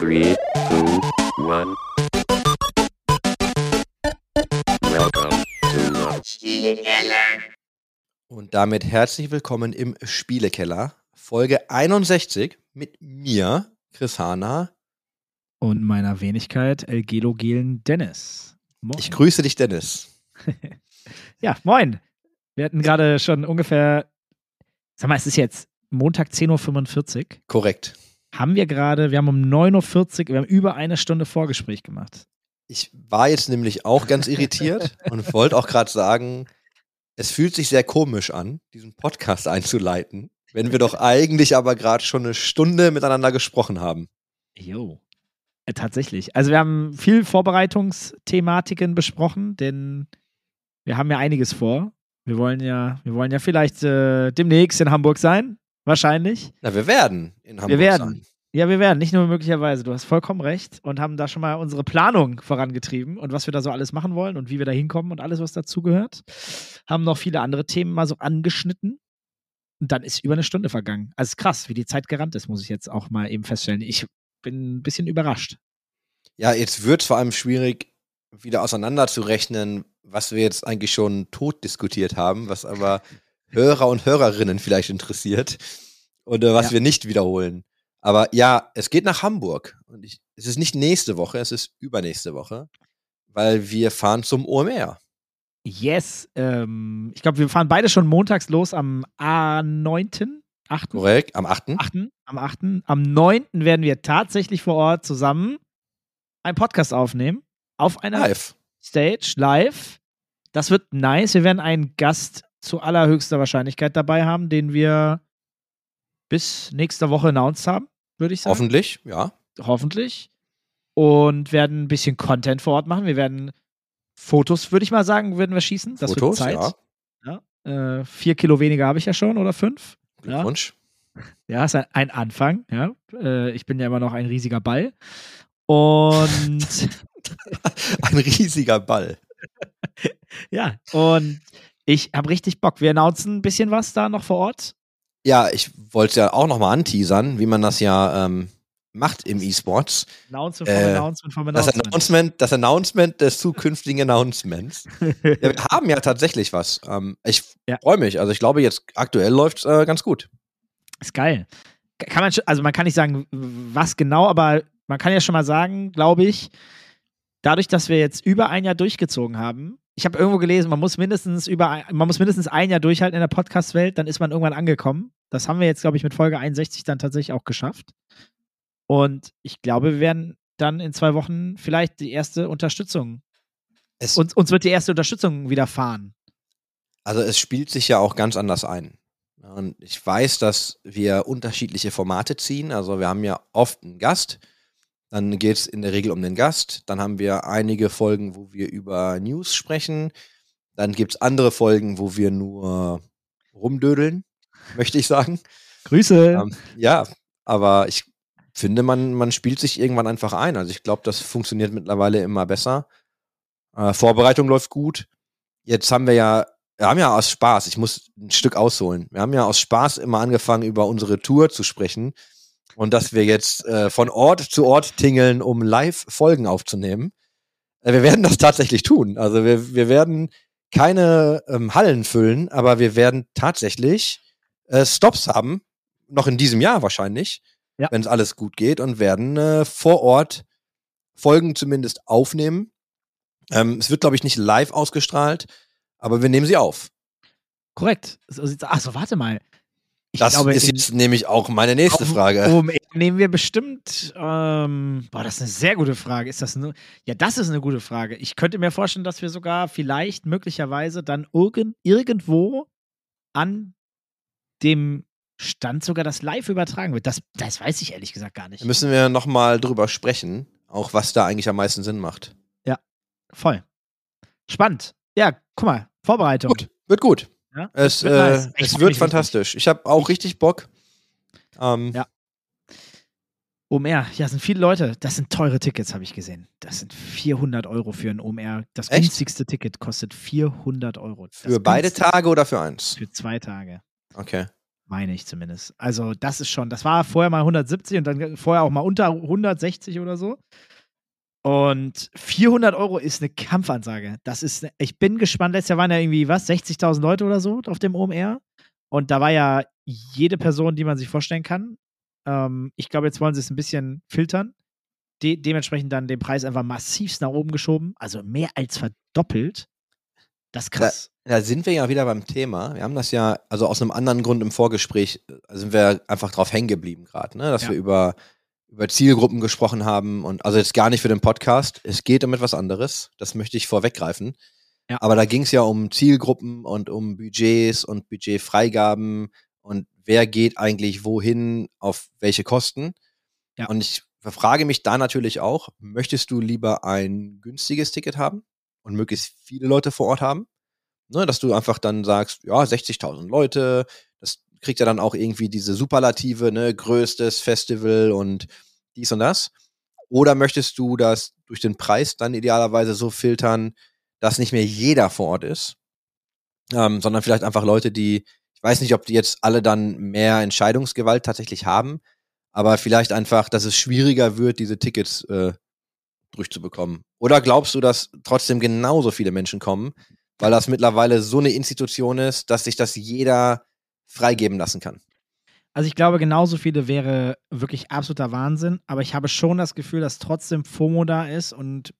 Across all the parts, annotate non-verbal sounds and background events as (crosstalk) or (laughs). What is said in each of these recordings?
Three, two, one. Welcome to the Und damit herzlich willkommen im Spielekeller, Folge 61 mit mir, Chris Hana. Und meiner Wenigkeit Elgelo Gelen Dennis. Moin. Ich grüße dich, Dennis. (laughs) ja, moin. Wir hatten gerade schon ungefähr, sag mal, es ist jetzt Montag 10.45 Uhr. Korrekt. Haben wir gerade, wir haben um 9.40 Uhr, wir haben über eine Stunde Vorgespräch gemacht. Ich war jetzt nämlich auch ganz irritiert (laughs) und wollte auch gerade sagen, es fühlt sich sehr komisch an, diesen Podcast einzuleiten, wenn wir doch eigentlich aber gerade schon eine Stunde miteinander gesprochen haben. Jo. Äh, tatsächlich. Also wir haben viel Vorbereitungsthematiken besprochen, denn wir haben ja einiges vor. Wir wollen ja, wir wollen ja vielleicht äh, demnächst in Hamburg sein. Wahrscheinlich. Na, wir werden in Hamburg Wir werden. sein. Ja, wir werden, nicht nur möglicherweise. Du hast vollkommen recht und haben da schon mal unsere Planung vorangetrieben und was wir da so alles machen wollen und wie wir da hinkommen und alles, was dazugehört. Haben noch viele andere Themen mal so angeschnitten. Und dann ist über eine Stunde vergangen. Also krass, wie die Zeit gerannt ist, muss ich jetzt auch mal eben feststellen. Ich bin ein bisschen überrascht. Ja, jetzt wird es vor allem schwierig, wieder auseinanderzurechnen, was wir jetzt eigentlich schon tot diskutiert haben, was aber Hörer und Hörerinnen vielleicht interessiert oder was Ja. wir nicht wiederholen. Aber ja, es geht nach Hamburg und ich, es ist nicht nächste Woche, es ist übernächste Woche, weil wir fahren zum OMR. Yes, ähm, ich glaube, wir fahren beide schon montags los am A9. 8. Korrekt, am 8. 8. Am 8. Am 9. werden wir tatsächlich vor Ort zusammen einen Podcast aufnehmen. Auf einer Live. Stage, live. Das wird nice. Wir werden einen Gast zu allerhöchster Wahrscheinlichkeit dabei haben, den wir bis nächste Woche announced haben, würde ich sagen. Hoffentlich, ja. Hoffentlich. Und werden ein bisschen Content vor Ort machen. Wir werden Fotos, würde ich mal sagen, werden wir schießen. Das Fotos, wird Zeit. ja. Äh, vier Kilo weniger habe ich ja schon oder fünf. Ja. Glückwunsch. Ja, ist ein, ein Anfang. Ja. Äh, ich bin ja immer noch ein riesiger Ball. Und (laughs) Ein riesiger Ball. (laughs) ja, und ich habe richtig Bock. Wir announcen ein bisschen was da noch vor Ort. Ja, ich wollte es ja auch nochmal anteasern, wie man das ja ähm, macht im E-Sports. Announcement vom Äh, Announcement vom Das Announcement. Das Announcement des zukünftigen Announcements. (laughs) ja, wir haben ja tatsächlich was. Ähm, ich Ja. freue mich. Also ich glaube, jetzt aktuell läuft es äh, ganz gut. Ist geil. Kann man, also man kann nicht sagen, was genau, aber man kann ja schon mal sagen, glaube ich, dadurch, dass wir jetzt über ein Jahr durchgezogen haben, ich habe irgendwo gelesen, man muss mindestens über ein, man muss mindestens ein Jahr durchhalten in der Podcast-Welt, dann ist man irgendwann angekommen. Das haben wir jetzt, glaube ich, mit Folge 61 dann tatsächlich auch geschafft. Und ich glaube, wir werden dann in zwei Wochen vielleicht die erste Unterstützung. Es, Uns, uns wird die erste Unterstützung widerfahren. also es spielt sich ja auch ganz anders ein. Und ich weiß, dass wir unterschiedliche Formate ziehen. Also wir haben ja oft einen Gast. Dann geht es in der Regel um den Gast. Dann haben wir einige Folgen, wo wir über News sprechen. Dann gibt es andere Folgen, wo wir nur rumdödeln, (laughs) möchte ich sagen. Grüße. Ähm, ja, aber ich finde, man, man spielt sich irgendwann einfach ein. Also ich glaube, das funktioniert mittlerweile immer besser. Äh, Vorbereitung läuft gut. Jetzt haben wir ja, wir haben ja aus Spaß, ich muss ein Stück ausholen. Wir haben ja aus Spaß immer angefangen, über unsere Tour zu sprechen. Und dass wir jetzt äh, von Ort zu Ort tingeln, um Live-Folgen aufzunehmen. Äh, wir werden das tatsächlich tun. Also wir, wir werden keine ähm, Hallen füllen, aber wir werden tatsächlich äh, Stops haben, noch in diesem Jahr wahrscheinlich, Ja. wenn es alles gut geht, und werden äh, vor Ort Folgen zumindest aufnehmen. Ähm, es wird, glaube ich, nicht live ausgestrahlt, aber wir nehmen sie auf. Korrekt. Achso, warte mal. Ich das glaube, ist jetzt nämlich auch meine nächste Auf- Frage. Um, nehmen wir bestimmt. Ähm, boah, das ist eine sehr gute Frage. Ist das nur? Ja, das ist eine gute Frage. Ich könnte mir vorstellen, dass wir sogar vielleicht möglicherweise dann irgend, irgendwo an dem Stand sogar das live übertragen wird. Das, das weiß ich ehrlich gesagt gar nicht. Da müssen wir nochmal drüber sprechen, auch was da eigentlich am meisten Sinn macht. Voll. Spannend. Ja, guck mal. Vorbereitung. Gut, wird gut. Ja? Es, Wird äh, nice. Es wird fantastisch. Ich habe auch richtig Bock. Ähm, Ja. OMR, ja, sind viele Leute. Das sind teure Tickets, habe ich gesehen. Das sind 400 Euro für ein OMR. Das Echt? günstigste Ticket kostet 400 Euro. Das Für beide Tage oder für eins? Für zwei Tage. Okay. Meine ich zumindest. Also, das ist schon, das war vorher mal 170 und dann vorher auch mal unter 160 oder so. Und 400 Euro ist eine Kampfansage. Das ist, ich bin gespannt. Letztes Jahr waren ja irgendwie, was, 60.000 Leute oder so auf dem OMR. Und da war ja jede Person, die man sich vorstellen kann. Ähm, ich glaube, jetzt wollen sie es ein bisschen filtern. De dementsprechend dann den Preis einfach massivst nach oben geschoben. Also mehr als verdoppelt. Das ist krass. Da, da sind wir ja wieder beim Thema. Wir haben das ja, also aus einem anderen Grund im Vorgespräch, äh, sind wir einfach drauf hängen geblieben gerade, ne? dass Ja. wir über, über Zielgruppen gesprochen haben. Und also jetzt gar nicht für den Podcast. Es geht um etwas anderes. Das möchte ich vorweggreifen. Ja. Aber da ging es ja um Zielgruppen und um Budgets und Budgetfreigaben und wer geht eigentlich wohin auf welche Kosten. Ja. Und ich frage mich da natürlich auch, möchtest du lieber ein günstiges Ticket haben und möglichst viele Leute vor Ort haben? Ne, dass du einfach dann sagst, ja, 60.000 Leute, kriegt ja dann auch irgendwie diese Superlative, ne, größtes Festival und dies und das. Oder möchtest du das durch den Preis dann idealerweise so filtern, dass nicht mehr jeder vor Ort ist, ähm, sondern vielleicht einfach Leute, die, ich weiß nicht, ob die jetzt alle dann mehr Entscheidungsgewalt tatsächlich haben, aber vielleicht einfach, dass es schwieriger wird, diese Tickets äh, durchzubekommen. Oder glaubst du, dass trotzdem genauso viele Menschen kommen, weil das mittlerweile so eine Institution ist, dass sich das jeder freigeben lassen kann? Also ich glaube, genauso viele wäre wirklich absoluter Wahnsinn, aber ich habe schon das Gefühl, dass trotzdem FOMO da ist und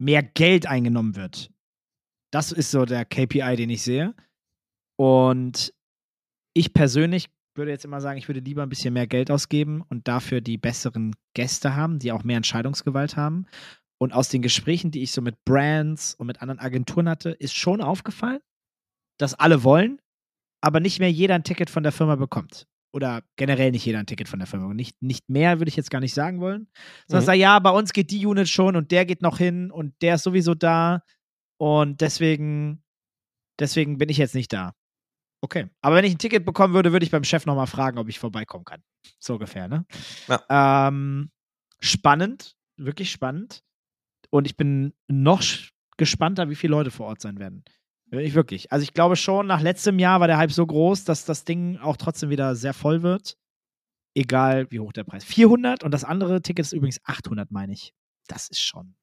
mehr Geld eingenommen wird. Das ist so der KPI, den ich sehe. Und ich persönlich würde jetzt immer sagen, ich würde lieber ein bisschen mehr Geld ausgeben und dafür die besseren Gäste haben, die auch mehr Entscheidungsgewalt haben. Und aus den Gesprächen, die ich so mit Brands und mit anderen Agenturen hatte, ist schon aufgefallen, dass alle wollen, aber nicht mehr jeder ein Ticket von der Firma bekommt. Oder generell nicht jeder ein Ticket von der Firma. Nicht, nicht mehr würde ich jetzt gar nicht sagen wollen. Sondern Mhm. sagen, ja, bei uns geht die Unit schon und der geht noch hin und der ist sowieso da. Und deswegen, deswegen bin ich jetzt nicht da. Okay. Aber wenn ich ein Ticket bekommen würde, würde ich beim Chef nochmal fragen, ob ich vorbeikommen kann. So ungefähr, ne? Ähm, spannend, wirklich spannend. Und ich bin noch gespannter, wie viele Leute vor Ort sein werden. Ich wirklich. Also ich glaube schon, nach letztem Jahr war der Hype so groß, dass das Ding auch trotzdem wieder sehr voll wird. Egal wie hoch der Preis. 400 und das andere Ticket ist übrigens 800, meine ich. Das ist schon.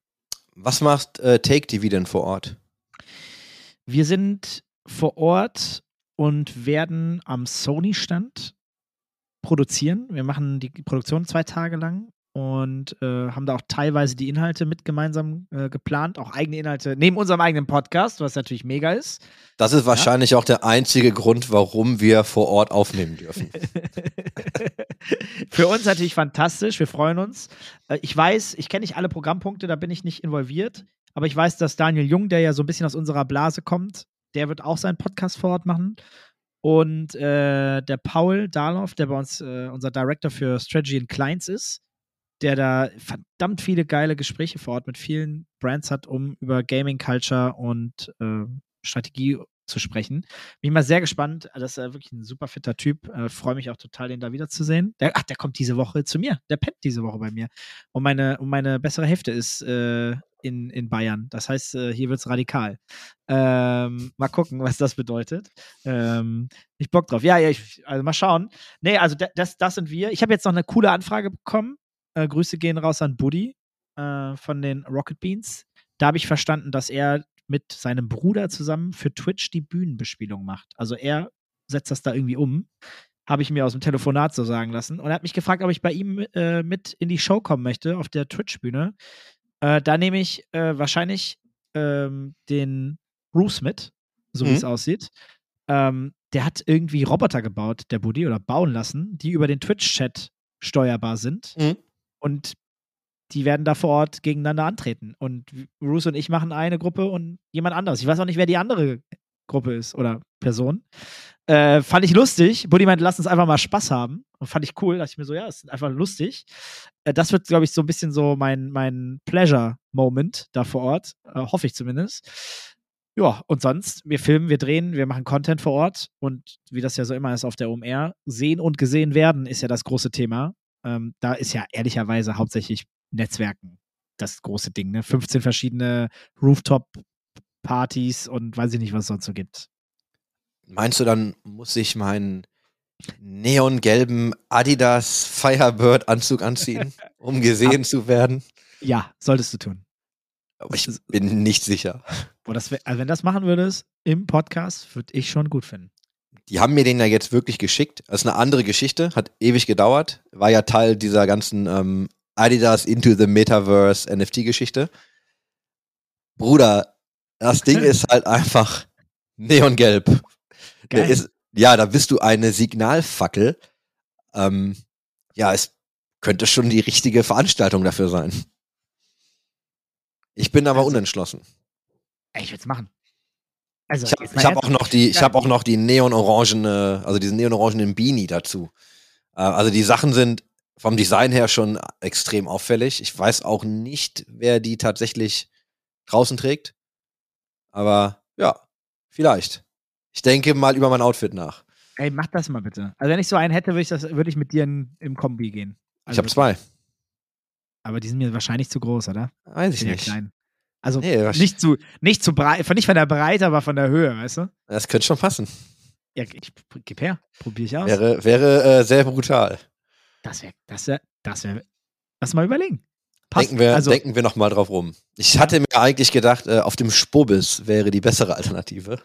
Was macht äh, Take TV denn vor Ort? Wir sind vor Ort und werden am Sony-Stand produzieren. Wir machen die Produktion zwei Tage lang und äh, haben da auch teilweise die Inhalte mit gemeinsam äh, geplant, auch eigene Inhalte neben unserem eigenen Podcast, was natürlich mega ist. Das ist wahrscheinlich auch der einzige Grund, warum wir vor Ort aufnehmen dürfen. (laughs) Für uns natürlich fantastisch, wir freuen uns. Äh, Ich weiß, ich kenne nicht alle Programmpunkte, da bin ich nicht involviert, aber ich weiß, dass Daniel Jung, der ja so ein bisschen aus unserer Blase kommt, der wird auch seinen Podcast vor Ort machen. Und äh, der Paul Darloff, der bei uns äh, unser Director für Strategy and Clients ist, der da verdammt viele geile Gespräche vor Ort mit vielen Brands hat, um über Gaming Culture und äh, Strategie zu sprechen. Bin ich mal sehr gespannt. Das ist äh, wirklich ein super fitter Typ. Äh, Freue mich auch total, den da wiederzusehen. Der, ach, der kommt diese Woche zu mir. Der pennt diese Woche bei mir. Und meine, und meine bessere Hälfte ist äh, in, in Bayern. Das heißt, äh, hier wird es radikal. Ähm, mal gucken, was das bedeutet. Ähm, ich Bock drauf. Ja, ja, ich, also mal schauen. Nee, also da- das, das sind wir. Ich habe jetzt noch eine coole Anfrage bekommen. Äh, Grüße gehen raus an Buddy äh, von den Rocket Beans. Da habe ich verstanden, dass er mit seinem Bruder zusammen für Twitch die Bühnenbespielung macht. Also er setzt das da irgendwie um. Habe ich mir aus dem Telefonat so sagen lassen. Und er hat mich gefragt, ob ich bei ihm äh, mit in die Show kommen möchte, auf der Twitch-Bühne. Äh, da nehme ich äh, wahrscheinlich ähm, den Bruce mit, so wie Mhm. es aussieht. Ähm, der hat irgendwie Roboter gebaut, der Buddy, oder bauen lassen, die über den Twitch-Chat steuerbar sind. Mhm. Und die werden da vor Ort gegeneinander antreten. Und Bruce und ich machen eine Gruppe und jemand anderes. Ich weiß auch nicht, wer die andere Gruppe ist oder Person. Äh, fand ich lustig. Buddy meinte, lass uns einfach mal Spaß haben. Und fand ich cool. Da dachte ich mir so, ja, es ist einfach lustig. Äh, das wird, glaube ich, so ein bisschen so mein, mein Pleasure-Moment da vor Ort. Äh, hoffe ich zumindest. Ja, und sonst, wir filmen, wir drehen, wir machen Content vor Ort. Und wie das ja so immer ist auf der OMR, sehen und gesehen werden ist ja das große Thema. Ähm, da ist ja ehrlicherweise hauptsächlich Netzwerken das große Ding. Ne? 15 verschiedene Rooftop-Partys und weiß ich nicht, was es sonst so gibt. Meinst du, dann muss ich mein neongelben Adidas Firebird Anzug anziehen, (laughs) um gesehen zu werden? Ja, solltest du tun. Aber ich bin nicht sicher. Boah, das wär, also wenn das machen würdest im Podcast, würde ich schon gut finden. Die haben mir den ja jetzt wirklich geschickt. Das ist eine andere Geschichte, hat ewig gedauert. War ja Teil dieser ganzen ähm, Adidas Into the Metaverse NFT-Geschichte. Bruder, das Ding ist halt einfach neongelb. Ist, ja, da bist du eine Signalfackel. Ähm, ja, es könnte schon die richtige Veranstaltung dafür sein. Ich bin aber Also- unentschlossen. Ich würde es machen. Also, Ich habe ich hab auch noch die, ich habe auch noch die neonorangene, also diesen neonorangenen Beanie dazu. Äh, also die Sachen sind vom Design her schon extrem auffällig. Ich weiß auch nicht, wer die tatsächlich draußen trägt. Aber ja, vielleicht. Ich denke mal über mein Outfit nach. Ey, mach das mal bitte. Also, wenn ich so einen hätte, würde ich, das- würde ich mit dir in, im Kombi gehen. Ich Also, habe zwei. Aber die sind mir wahrscheinlich zu groß, oder? Weiß Ich ich bin ja nicht. klein. Also Nee, nicht zu, nicht zu breit, nicht von der Breite, aber von der Höhe, weißt du? Das könnte schon passen. Ja, ich, gib her, probiere ich aus. Wäre, wäre äh, sehr brutal. Das wäre, das wäre, das wäre, lass mal überlegen. Passt. Denken wir, also, denken wir noch mal drauf rum. Ich hatte mir eigentlich gedacht, äh, auf dem Spobis wäre die bessere Alternative.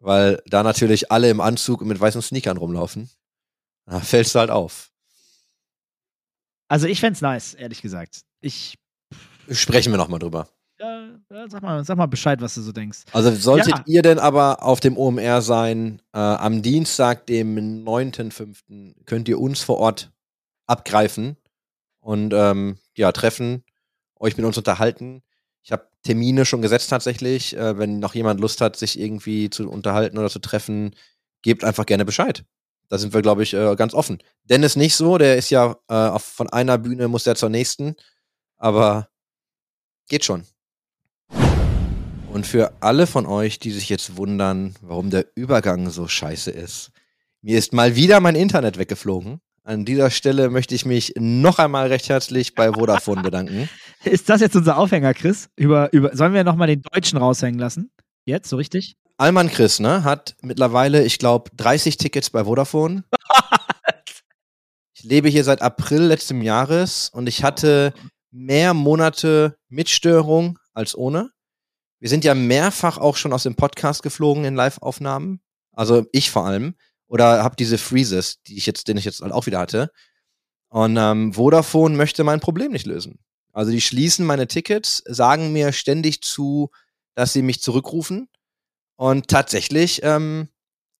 Weil da natürlich alle im Anzug und mit weißen Sneakern rumlaufen. Da fällst du halt auf. also ich fände es nice, ehrlich gesagt. Ich, Sprechen wir noch mal drüber. Äh, sag, mal, sag mal Bescheid, was du so denkst. Also solltet Ja. ihr denn aber auf dem OMR sein, äh, am Dienstag, dem 9.5., könnt ihr uns vor Ort abgreifen und ähm, ja, treffen, euch mit uns unterhalten. Ich habe Termine schon gesetzt tatsächlich. Äh, wenn noch jemand Lust hat, sich irgendwie zu unterhalten oder zu treffen, gebt einfach gerne Bescheid. Da sind wir, glaube ich, äh, ganz offen. Dennis nicht so, der ist ja äh, auf, von einer Bühne muss der zur nächsten. Aber geht schon. Und für alle von euch, die sich jetzt wundern, warum der Übergang so scheiße ist, mir ist mal wieder mein Internet weggeflogen. An dieser Stelle möchte ich mich noch einmal recht herzlich bei Vodafone (laughs) bedanken. Ist das jetzt unser Aufhänger, Chris? Über, über, sollen wir nochmal den Deutschen raushängen lassen? Jetzt, so richtig? Allmann Chris, ne, hat mittlerweile, ich glaube, 30 Tickets bei Vodafone. (laughs) Ich lebe hier seit April letzten Jahres und ich hatte mehr Monate mit Störung als ohne. Wir sind ja mehrfach auch schon aus dem Podcast geflogen in Live-Aufnahmen. Also ich vor allem. Oder habe diese Freezes, die ich jetzt, den ich jetzt halt auch wieder hatte. Und ähm, Vodafone möchte mein Problem nicht lösen. Also die schließen meine Tickets, sagen mir ständig zu, dass sie mich zurückrufen. Und tatsächlich ähm,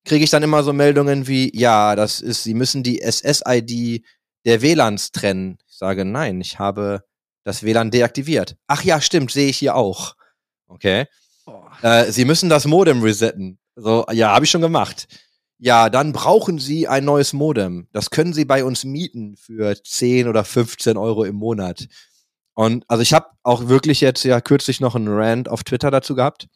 kriege ich dann immer so Meldungen wie, ja, das ist, sie müssen die SS-ID der WLANs trennen. Ich sage, nein, ich habe das WLAN deaktiviert. Ach ja, stimmt, sehe ich hier auch. Okay. Äh, sie müssen das Modem resetten. So, ja, habe ich schon gemacht. Ja, dann brauchen Sie ein neues Modem. Das können Sie bei uns mieten für 10 oder 15 Euro im Monat. Und also ich habe auch wirklich jetzt ja kürzlich noch einen Rant auf Twitter dazu gehabt.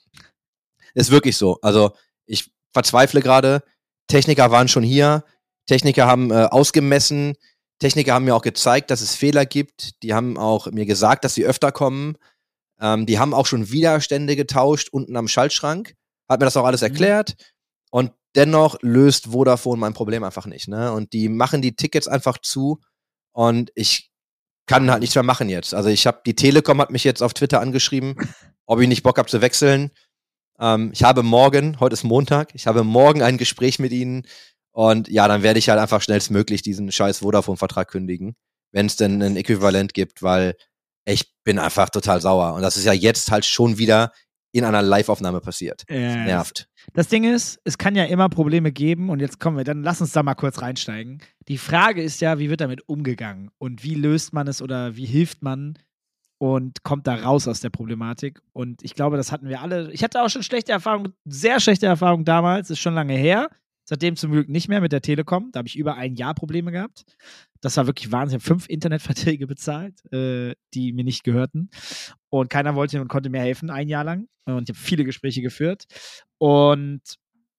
Ist wirklich so. Also ich verzweifle gerade. Techniker waren schon hier. Techniker haben äh, ausgemessen. Techniker haben mir auch gezeigt, dass es Fehler gibt. Die haben auch mir gesagt, dass sie öfter kommen. Ähm, die haben auch schon Widerstände getauscht unten am Schaltschrank. Hat mir das auch alles erklärt. Und dennoch löst Vodafone mein Problem einfach nicht. Ne? Und die machen die Tickets einfach zu. Und ich kann halt nichts mehr machen jetzt. Also ich habe die Telekom hat mich jetzt auf Twitter angeschrieben, (laughs) ob ich nicht Bock habe zu wechseln. Ähm, ich habe morgen, heute ist Montag, ich habe morgen ein Gespräch mit ihnen und ja, dann werde ich halt einfach schnellstmöglich diesen scheiß Vodafone-Vertrag kündigen, wenn es denn ein Äquivalent gibt, weil ich bin einfach total sauer und das ist ja jetzt halt schon wieder in einer Live-Aufnahme passiert. Äh, Nervt. Das Ding ist, es kann ja immer Probleme geben und jetzt kommen wir, dann lass uns da mal kurz reinsteigen. Die Frage ist ja, wie wird damit umgegangen und wie löst man es oder wie hilft man und kommt da raus aus der Problematik? Und ich glaube, das hatten wir alle. Ich hatte auch schon schlechte Erfahrungen, sehr schlechte Erfahrungen damals, ist schon lange her. Seitdem zum Glück nicht mehr mit der Telekom. Da habe ich über ein Jahr Probleme gehabt. Das war wirklich Wahnsinn. Fünf Internetverträge (laughs) bezahlt, äh, die mir nicht gehörten. Und keiner wollte und konnte mir helfen, ein Jahr lang. Und ich habe viele Gespräche geführt. Und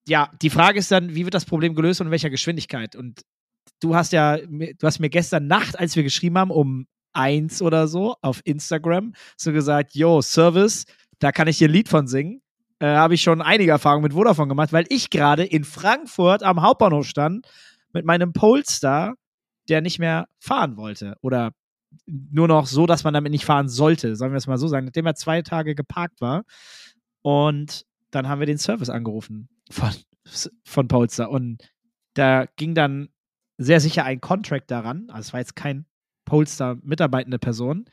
ja, die Frage ist dann, wie wird das Problem gelöst und in welcher Geschwindigkeit? Und du hast ja, du hast mir gestern Nacht, als wir geschrieben haben, um eins oder so auf Instagram, so gesagt, yo, Service, da kann ich dir ein Lied von singen. Äh, Habe ich schon einige Erfahrungen mit Vodafone gemacht, weil ich gerade in Frankfurt am Hauptbahnhof stand mit meinem Polestar, der nicht mehr fahren wollte. Oder nur noch so, dass man damit nicht fahren sollte, sollen wir es mal so sagen, nachdem er zwei Tage geparkt war. Und dann haben wir den Service angerufen von, von Polestar. Und da ging dann sehr sicher ein Contract daran. Also es war jetzt kein Polestar mitarbeitende Person.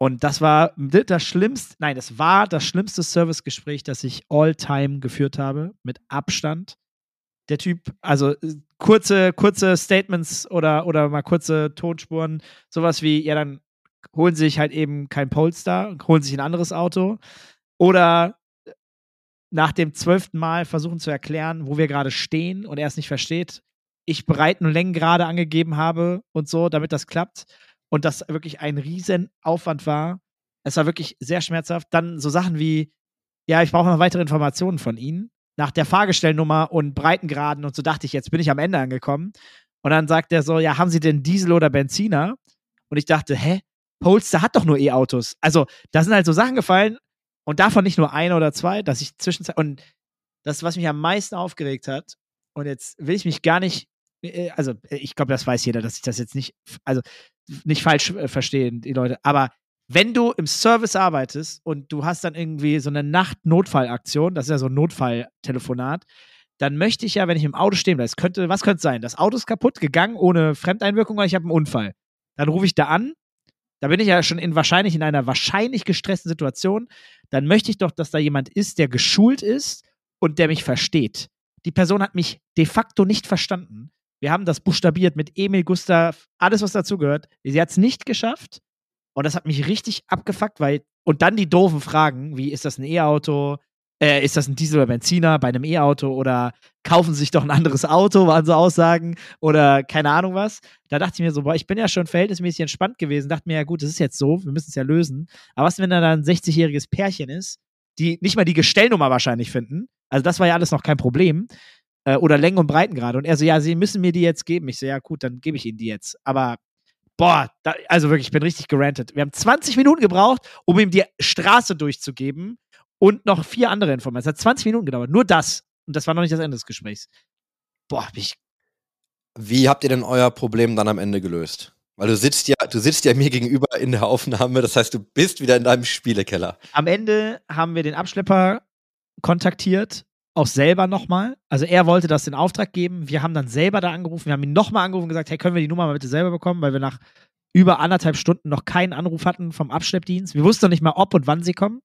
Und das war das schlimmste, nein, das war das schlimmste Servicegespräch, das ich all time geführt habe, mit Abstand. Der Typ, also äh, kurze, kurze Statements oder, oder mal kurze Tonspuren, sowas wie, ja, dann holen sie sich halt eben kein Polestar, holen sich ein anderes Auto. Oder nach dem zwölften Mal versuchen zu erklären, wo wir gerade stehen und er es nicht versteht, ich Breiten und Längen gerade angegeben habe und so, damit das klappt. Und das wirklich ein riesen Aufwand war. Es war wirklich sehr schmerzhaft. Dann so Sachen wie, ja, ich brauche noch weitere Informationen von Ihnen. Nach der Fahrgestellnummer und Breitengraden und so dachte ich, jetzt bin ich am Ende angekommen. Und dann sagt er so, ja, haben Sie denn Diesel oder Benziner? Und ich dachte, hä? Polestar hat doch nur E-Autos. Also, da sind halt so Sachen gefallen und davon nicht nur ein oder zwei, dass ich zwischenzeitlich, und das, was mich am meisten aufgeregt hat, und jetzt will ich mich gar nicht also äh, ich glaube, das weiß jeder, dass ich das jetzt nicht, also nicht falsch äh, verstehen, die Leute, aber wenn du im Service arbeitest und du hast dann irgendwie so eine Nacht-Notfallaktion, das ist ja so ein Notfalltelefonat, dann möchte ich ja, wenn ich im Auto stehen bleibe, könnte, was könnte sein? Das Auto ist kaputt gegangen ohne Fremdeinwirkung oder ich habe einen Unfall. Dann rufe ich da an, da bin ich ja schon in wahrscheinlich in einer wahrscheinlich gestressten Situation. Dann möchte ich doch, dass da jemand ist, der geschult ist und der mich versteht. Die Person hat mich de facto nicht verstanden. Wir haben das buchstabiert mit Emil, Gustav, alles, was dazugehört. Sie hat es nicht geschafft. Und das hat mich richtig abgefuckt, weil. Und dann die doofen Fragen, wie ist das ein E-Auto? Äh, ist das ein Diesel oder Benziner bei einem E-Auto? Oder kaufen Sie sich doch ein anderes Auto, waren so Aussagen. Oder keine Ahnung was. Da dachte ich mir so, boah, ich bin ja schon verhältnismäßig entspannt gewesen. Dachte mir, ja gut, das ist jetzt so, wir müssen es ja lösen. Aber was, wenn da ein 60-jähriges Pärchen ist, die nicht mal die Gestellnummer wahrscheinlich finden? Also das war ja alles noch kein Problem äh, oder Längen und Breitengrade. Und er so, ja, sie müssen mir die jetzt geben. Ich so, ja, gut, dann gebe ich ihnen die jetzt. Aber boah, da, also wirklich, ich bin richtig gerantet. Wir haben 20 Minuten gebraucht, um ihm die Straße durchzugeben und noch vier andere Informationen. Es hat 20 Minuten gedauert. Nur das. Und das war noch nicht das Ende des Gesprächs. Boah, hab ich. Wie habt ihr denn euer Problem dann am Ende gelöst? Weil du sitzt ja, du sitzt ja mir gegenüber in der Aufnahme, das heißt, du bist wieder in deinem Spielekeller. Am Ende haben wir den Abschlepper kontaktiert auch selber nochmal. Also er wollte das in Auftrag geben. Wir haben dann selber da angerufen. Wir haben ihn nochmal angerufen und gesagt, hey, können wir die Nummer mal bitte selber bekommen, weil wir nach über anderthalb Stunden noch keinen Anruf hatten vom Abschleppdienst. Wir wussten noch nicht mal, ob und wann sie kommen.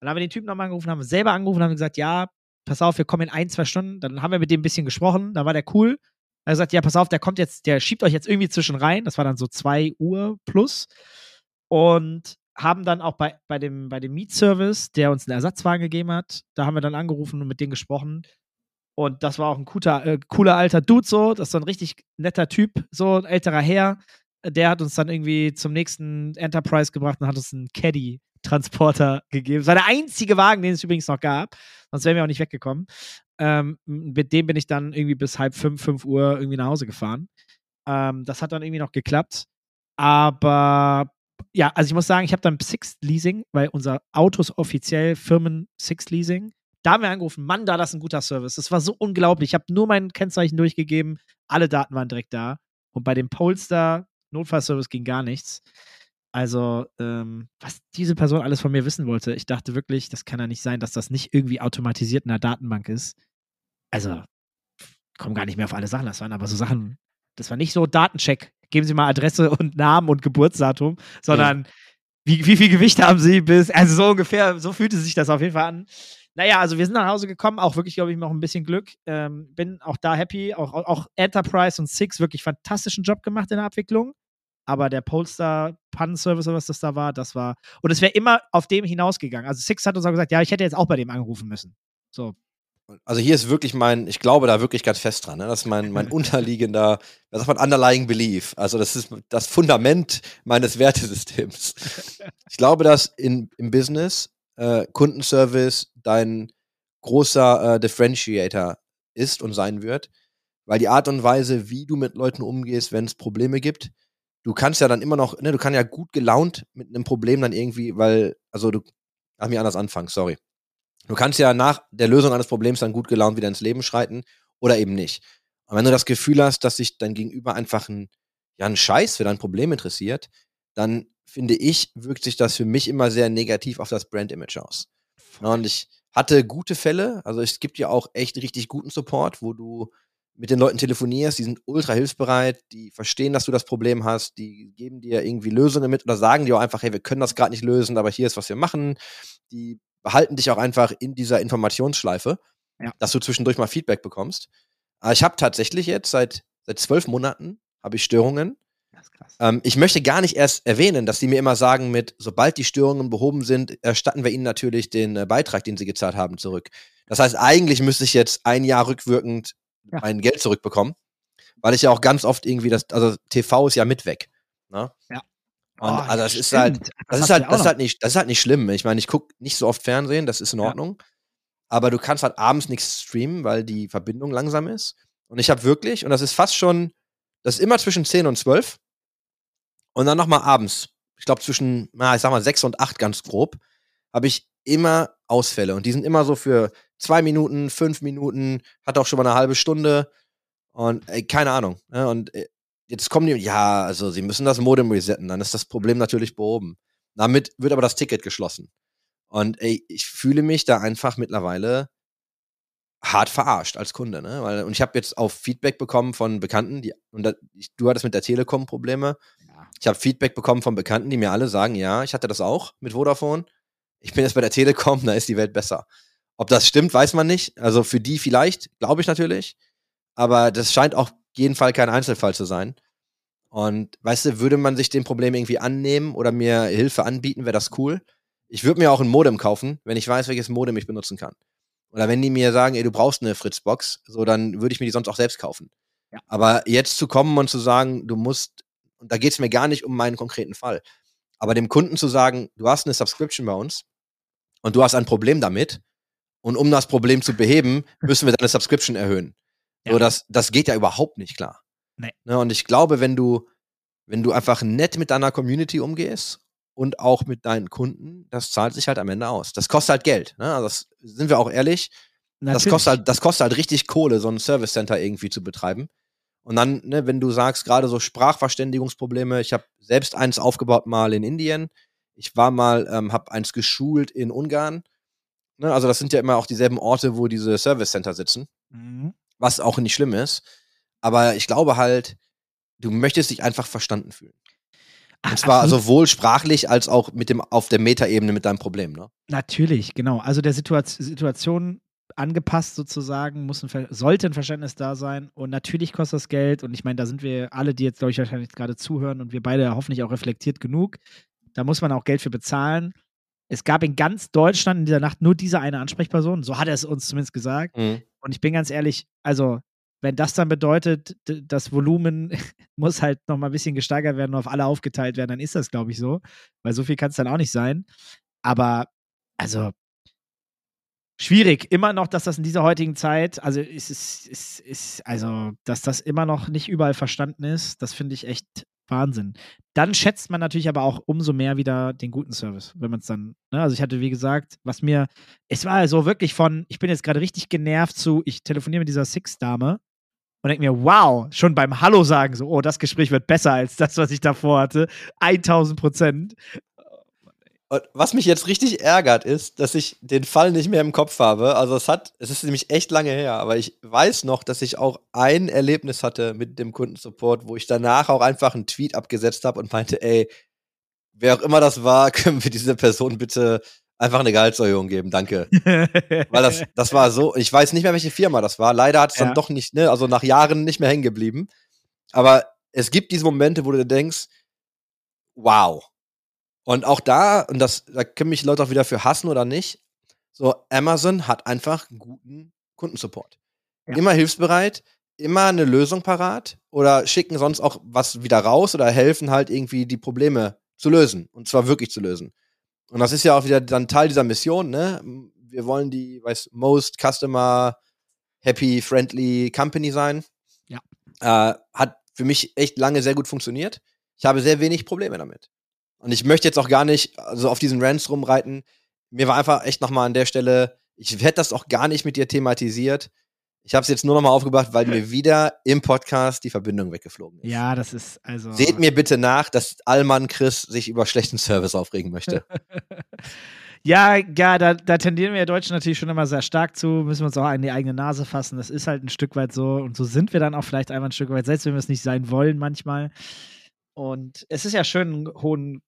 Dann haben wir den Typen nochmal angerufen, haben selber angerufen und haben gesagt, ja, pass auf, wir kommen in ein, zwei Stunden. Dann haben wir mit dem ein bisschen gesprochen. Da war der cool. Er hat gesagt, ja, pass auf, der kommt jetzt, der schiebt euch jetzt irgendwie zwischen rein. Das war dann so zwei Uhr plus. Und haben dann auch bei, bei dem, bei dem Mietservice, der uns einen Ersatzwagen gegeben hat, da haben wir dann angerufen und mit denen gesprochen. Und das war auch ein guter, äh, cooler alter Dude so. Das ist so ein richtig netter Typ, so ein älterer Herr. Der hat uns dann irgendwie zum nächsten Enterprise gebracht und hat uns einen Caddy-Transporter gegeben. Das war der einzige Wagen, den es übrigens noch gab. Sonst wären wir auch nicht weggekommen. Ähm, mit dem bin ich dann irgendwie bis halb fünf, fünf Uhr irgendwie nach Hause gefahren. Ähm, das hat dann irgendwie noch geklappt. Aber ja, also ich muss sagen, ich habe dann Six Leasing, weil unser Auto ist offiziell Firmen Six Leasing. Da haben wir angerufen, Mann, da das ist ein guter Service. Das war so unglaublich. Ich habe nur mein Kennzeichen durchgegeben, alle Daten waren direkt da. Und bei dem Polestar Notfallservice ging gar nichts. Also, ähm, was diese Person alles von mir wissen wollte, ich dachte wirklich, das kann ja nicht sein, dass das nicht irgendwie automatisiert in der Datenbank ist. Also, ich komme gar nicht mehr auf alle Sachen. Das waren aber so Sachen, das war nicht so Datencheck geben Sie mal Adresse und Namen und Geburtsdatum, sondern wie, wie viel Gewicht haben Sie bis, also so ungefähr, so fühlte sich das auf jeden Fall an. Naja, also wir sind nach Hause gekommen, auch wirklich, glaube ich, noch ein bisschen Glück. Ähm, bin auch da happy. Auch, auch Enterprise und Six wirklich fantastischen Job gemacht in der Abwicklung. Aber der Polestar Pannenservice oder was das da war, das war. Und es wäre immer auf dem hinausgegangen. Also Six hat uns auch gesagt, ja, ich hätte jetzt auch bei dem angerufen müssen. So, also hier ist wirklich mein, ich glaube da wirklich ganz fest dran, ne? das ist mein, mein (laughs) unterliegender, was sagt man, underlying belief. Also das ist das Fundament meines Wertesystems. Ich glaube, dass in, im Business äh, Kundenservice dein großer äh, Differentiator ist und sein wird, weil die Art und Weise, wie du mit Leuten umgehst, wenn es Probleme gibt, du kannst ja dann immer noch, ne, du kannst ja gut gelaunt mit einem Problem dann irgendwie, weil, also du, lass mich anders anfangen, sorry. Du kannst ja nach der Lösung eines Problems dann gut gelaunt wieder ins Leben schreiten oder eben nicht. Und wenn du das Gefühl hast, dass sich dein Gegenüber einfach ein, ja, ein Scheiß für dein Problem interessiert, dann finde ich, wirkt sich das für mich immer sehr negativ auf das Brand-Image aus. Und ich hatte gute Fälle, also es gibt ja auch echt richtig guten Support, wo du mit den Leuten telefonierst, die sind ultra hilfsbereit, die verstehen, dass du das Problem hast, die geben dir irgendwie Lösungen mit oder sagen dir auch einfach, hey, wir können das gerade nicht lösen, aber hier ist, was wir machen. Die behalten dich auch einfach in dieser Informationsschleife, Ja. dass du zwischendurch mal Feedback bekommst. Aber ich habe tatsächlich jetzt seit seit zwölf Monaten habe ich Störungen. Ähm, ich möchte gar nicht erst erwähnen, dass sie mir immer sagen, mit sobald die Störungen behoben sind, erstatten wir ihnen natürlich den äh, Beitrag, den sie gezahlt haben, zurück. Das heißt, eigentlich müsste ich jetzt ein Jahr rückwirkend Ja. mein Geld zurückbekommen, weil ich ja auch ganz oft irgendwie das, also TV ist ja mit weg. Ne? Ja. Und Oh, also das ist stimmt. halt, Das das ist halt, ja das ist halt nicht, das ist halt nicht schlimm. Ich meine, ich gucke nicht so oft Fernsehen, das ist in Ja. Ordnung. Aber du kannst halt abends nichts streamen, weil die Verbindung langsam ist. Und ich habe wirklich, und das ist fast schon, das ist immer zwischen 10 und 12. Und dann nochmal abends, ich glaube zwischen, na, ich sag mal 6 und 8 ganz grob, habe ich immer Ausfälle. Und die sind immer so für zwei Minuten, fünf Minuten, hat auch schon mal eine halbe Stunde. Und ey, keine Ahnung. Ne? Und äh, jetzt kommen die, ja, also sie müssen das Modem resetten, dann ist das Problem natürlich behoben. Damit wird aber das Ticket geschlossen. Und ey, ich fühle mich da einfach mittlerweile hart verarscht als Kunde, ne? Weil, und ich habe jetzt auch Feedback bekommen von Bekannten, die, und da, ich, du hattest mit der Telekom Probleme. Ja. Ich habe Feedback bekommen von Bekannten, die mir alle sagen, ja, ich hatte das auch mit Vodafone. Ich bin jetzt bei der Telekom, (laughs) da ist die Welt besser. Ob das stimmt, weiß man nicht. Also für die vielleicht, glaube ich natürlich. Aber das scheint auf jeden Fall kein Einzelfall zu sein. Und weißt du, würde man sich dem Problem irgendwie annehmen oder mir Hilfe anbieten, wäre das cool. Ich würde mir auch ein Modem kaufen, wenn ich weiß, welches Modem ich benutzen kann. Oder wenn die mir sagen, ey, du brauchst eine Fritzbox, so dann würde ich mir die sonst auch selbst kaufen. Ja. Aber jetzt zu kommen und zu sagen, du musst, und da geht es mir gar nicht um meinen konkreten Fall, aber dem Kunden zu sagen, du hast eine Subscription bei uns und du hast ein Problem damit und um das Problem zu beheben, müssen wir deine Subscription erhöhen. Ja. So, das, das geht ja überhaupt nicht klar. Nee. Ne, und ich glaube, wenn du, wenn du einfach nett mit deiner Community umgehst und auch mit deinen Kunden, das zahlt sich halt am Ende aus. Das kostet halt Geld. Ne? Also das sind wir auch ehrlich. Das kostet, halt, das kostet halt richtig Kohle, so ein Service Center irgendwie zu betreiben. Und dann, ne, wenn du sagst, gerade so Sprachverständigungsprobleme, ich habe selbst eins aufgebaut mal in Indien. Ich war mal, ähm, habe eins geschult in Ungarn. Ne, also das sind ja immer auch dieselben Orte, wo diese Service Center sitzen, Mhm. Was auch nicht schlimm ist. Aber ich glaube halt, du möchtest dich einfach verstanden fühlen. Ach, Und zwar absolut. sowohl sprachlich als auch mit dem, auf der Metaebene mit deinem Problem. Ne? Natürlich, genau. Also der Situa- Situation angepasst sozusagen, muss ein sollte ein Verständnis da sein. Und natürlich kostet das Geld. Und ich meine, da sind wir alle, die jetzt, glaube ich, wahrscheinlich gerade zuhören und wir beide hoffentlich auch reflektiert genug. Da muss man auch Geld für bezahlen. Es gab in ganz Deutschland in dieser Nacht nur diese eine Ansprechperson. So hat er es uns zumindest gesagt. Und ich bin ganz ehrlich, also wenn das dann bedeutet, das Volumen (laughs) muss halt noch mal ein bisschen gesteigert werden und auf alle aufgeteilt werden, dann ist das, glaube ich, so. Weil so viel kann es dann auch nicht sein. Aber, also, schwierig. Immer noch, dass das in dieser heutigen Zeit, also es ist, ist, ist, also, dass das immer noch nicht überall verstanden ist, das finde ich echt Wahnsinn. Dann schätzt man natürlich aber auch umso mehr wieder den guten Service, wenn man es dann, ne? also ich hatte, wie gesagt, was mir, es war so wirklich von, ich bin jetzt gerade richtig genervt zu, ich telefoniere mit dieser Six-Dame und denke mir, wow, schon beim Hallo sagen so, oh, das Gespräch wird besser als das, was ich davor hatte. 1000 Prozent. Und was mich jetzt richtig ärgert, ist, dass ich den Fall nicht mehr im Kopf habe. Also es hat, es ist nämlich echt lange her, aber ich weiß noch, dass ich auch ein Erlebnis hatte mit dem Kundensupport, wo ich danach auch einfach einen Tweet abgesetzt habe und meinte, ey, wer auch immer das war, (laughs) können wir dieser Person bitte einfach eine Gehaltserhöhung geben, danke. (laughs) Weil das, das war so, ich weiß nicht mehr, welche Firma das war. Leider hat es dann Ja. doch nicht, ne, also nach Jahren nicht mehr hängen geblieben. Aber es gibt diese Momente, wo du denkst, wow. Und auch da, und das, da können mich Leute auch wieder für hassen oder nicht, so Amazon hat einfach guten Kundensupport. Ja. Immer hilfsbereit, immer eine Lösung parat oder schicken sonst auch was wieder raus oder helfen halt irgendwie die Probleme zu lösen. Und zwar wirklich zu lösen. Und das ist ja auch wieder dann Teil dieser Mission, ne? Wir wollen die, weiß, most customer happy, friendly company sein. Ja. Äh, hat für mich echt lange sehr gut funktioniert. Ich habe sehr wenig Probleme damit. Und ich möchte jetzt auch gar nicht also auf diesen Rants rumreiten. Mir war einfach echt nochmal an der Stelle, ich hätte das auch gar nicht mit dir thematisiert. Ich habe es jetzt nur noch mal aufgebracht, weil mir (laughs) wieder im Podcast die Verbindung weggeflogen ist. Ja, das ist also. Seht mir bitte nach, dass Allmann Chris sich über schlechten Service aufregen möchte. (laughs) Ja, ja, da, da tendieren wir Deutschen natürlich schon immer sehr stark zu, müssen wir uns auch an die eigene Nase fassen. Das ist halt ein Stück weit so und so sind wir dann auch vielleicht einmal ein Stück weit, selbst wenn wir es nicht sein wollen manchmal. Und es ist ja schön, einen hohen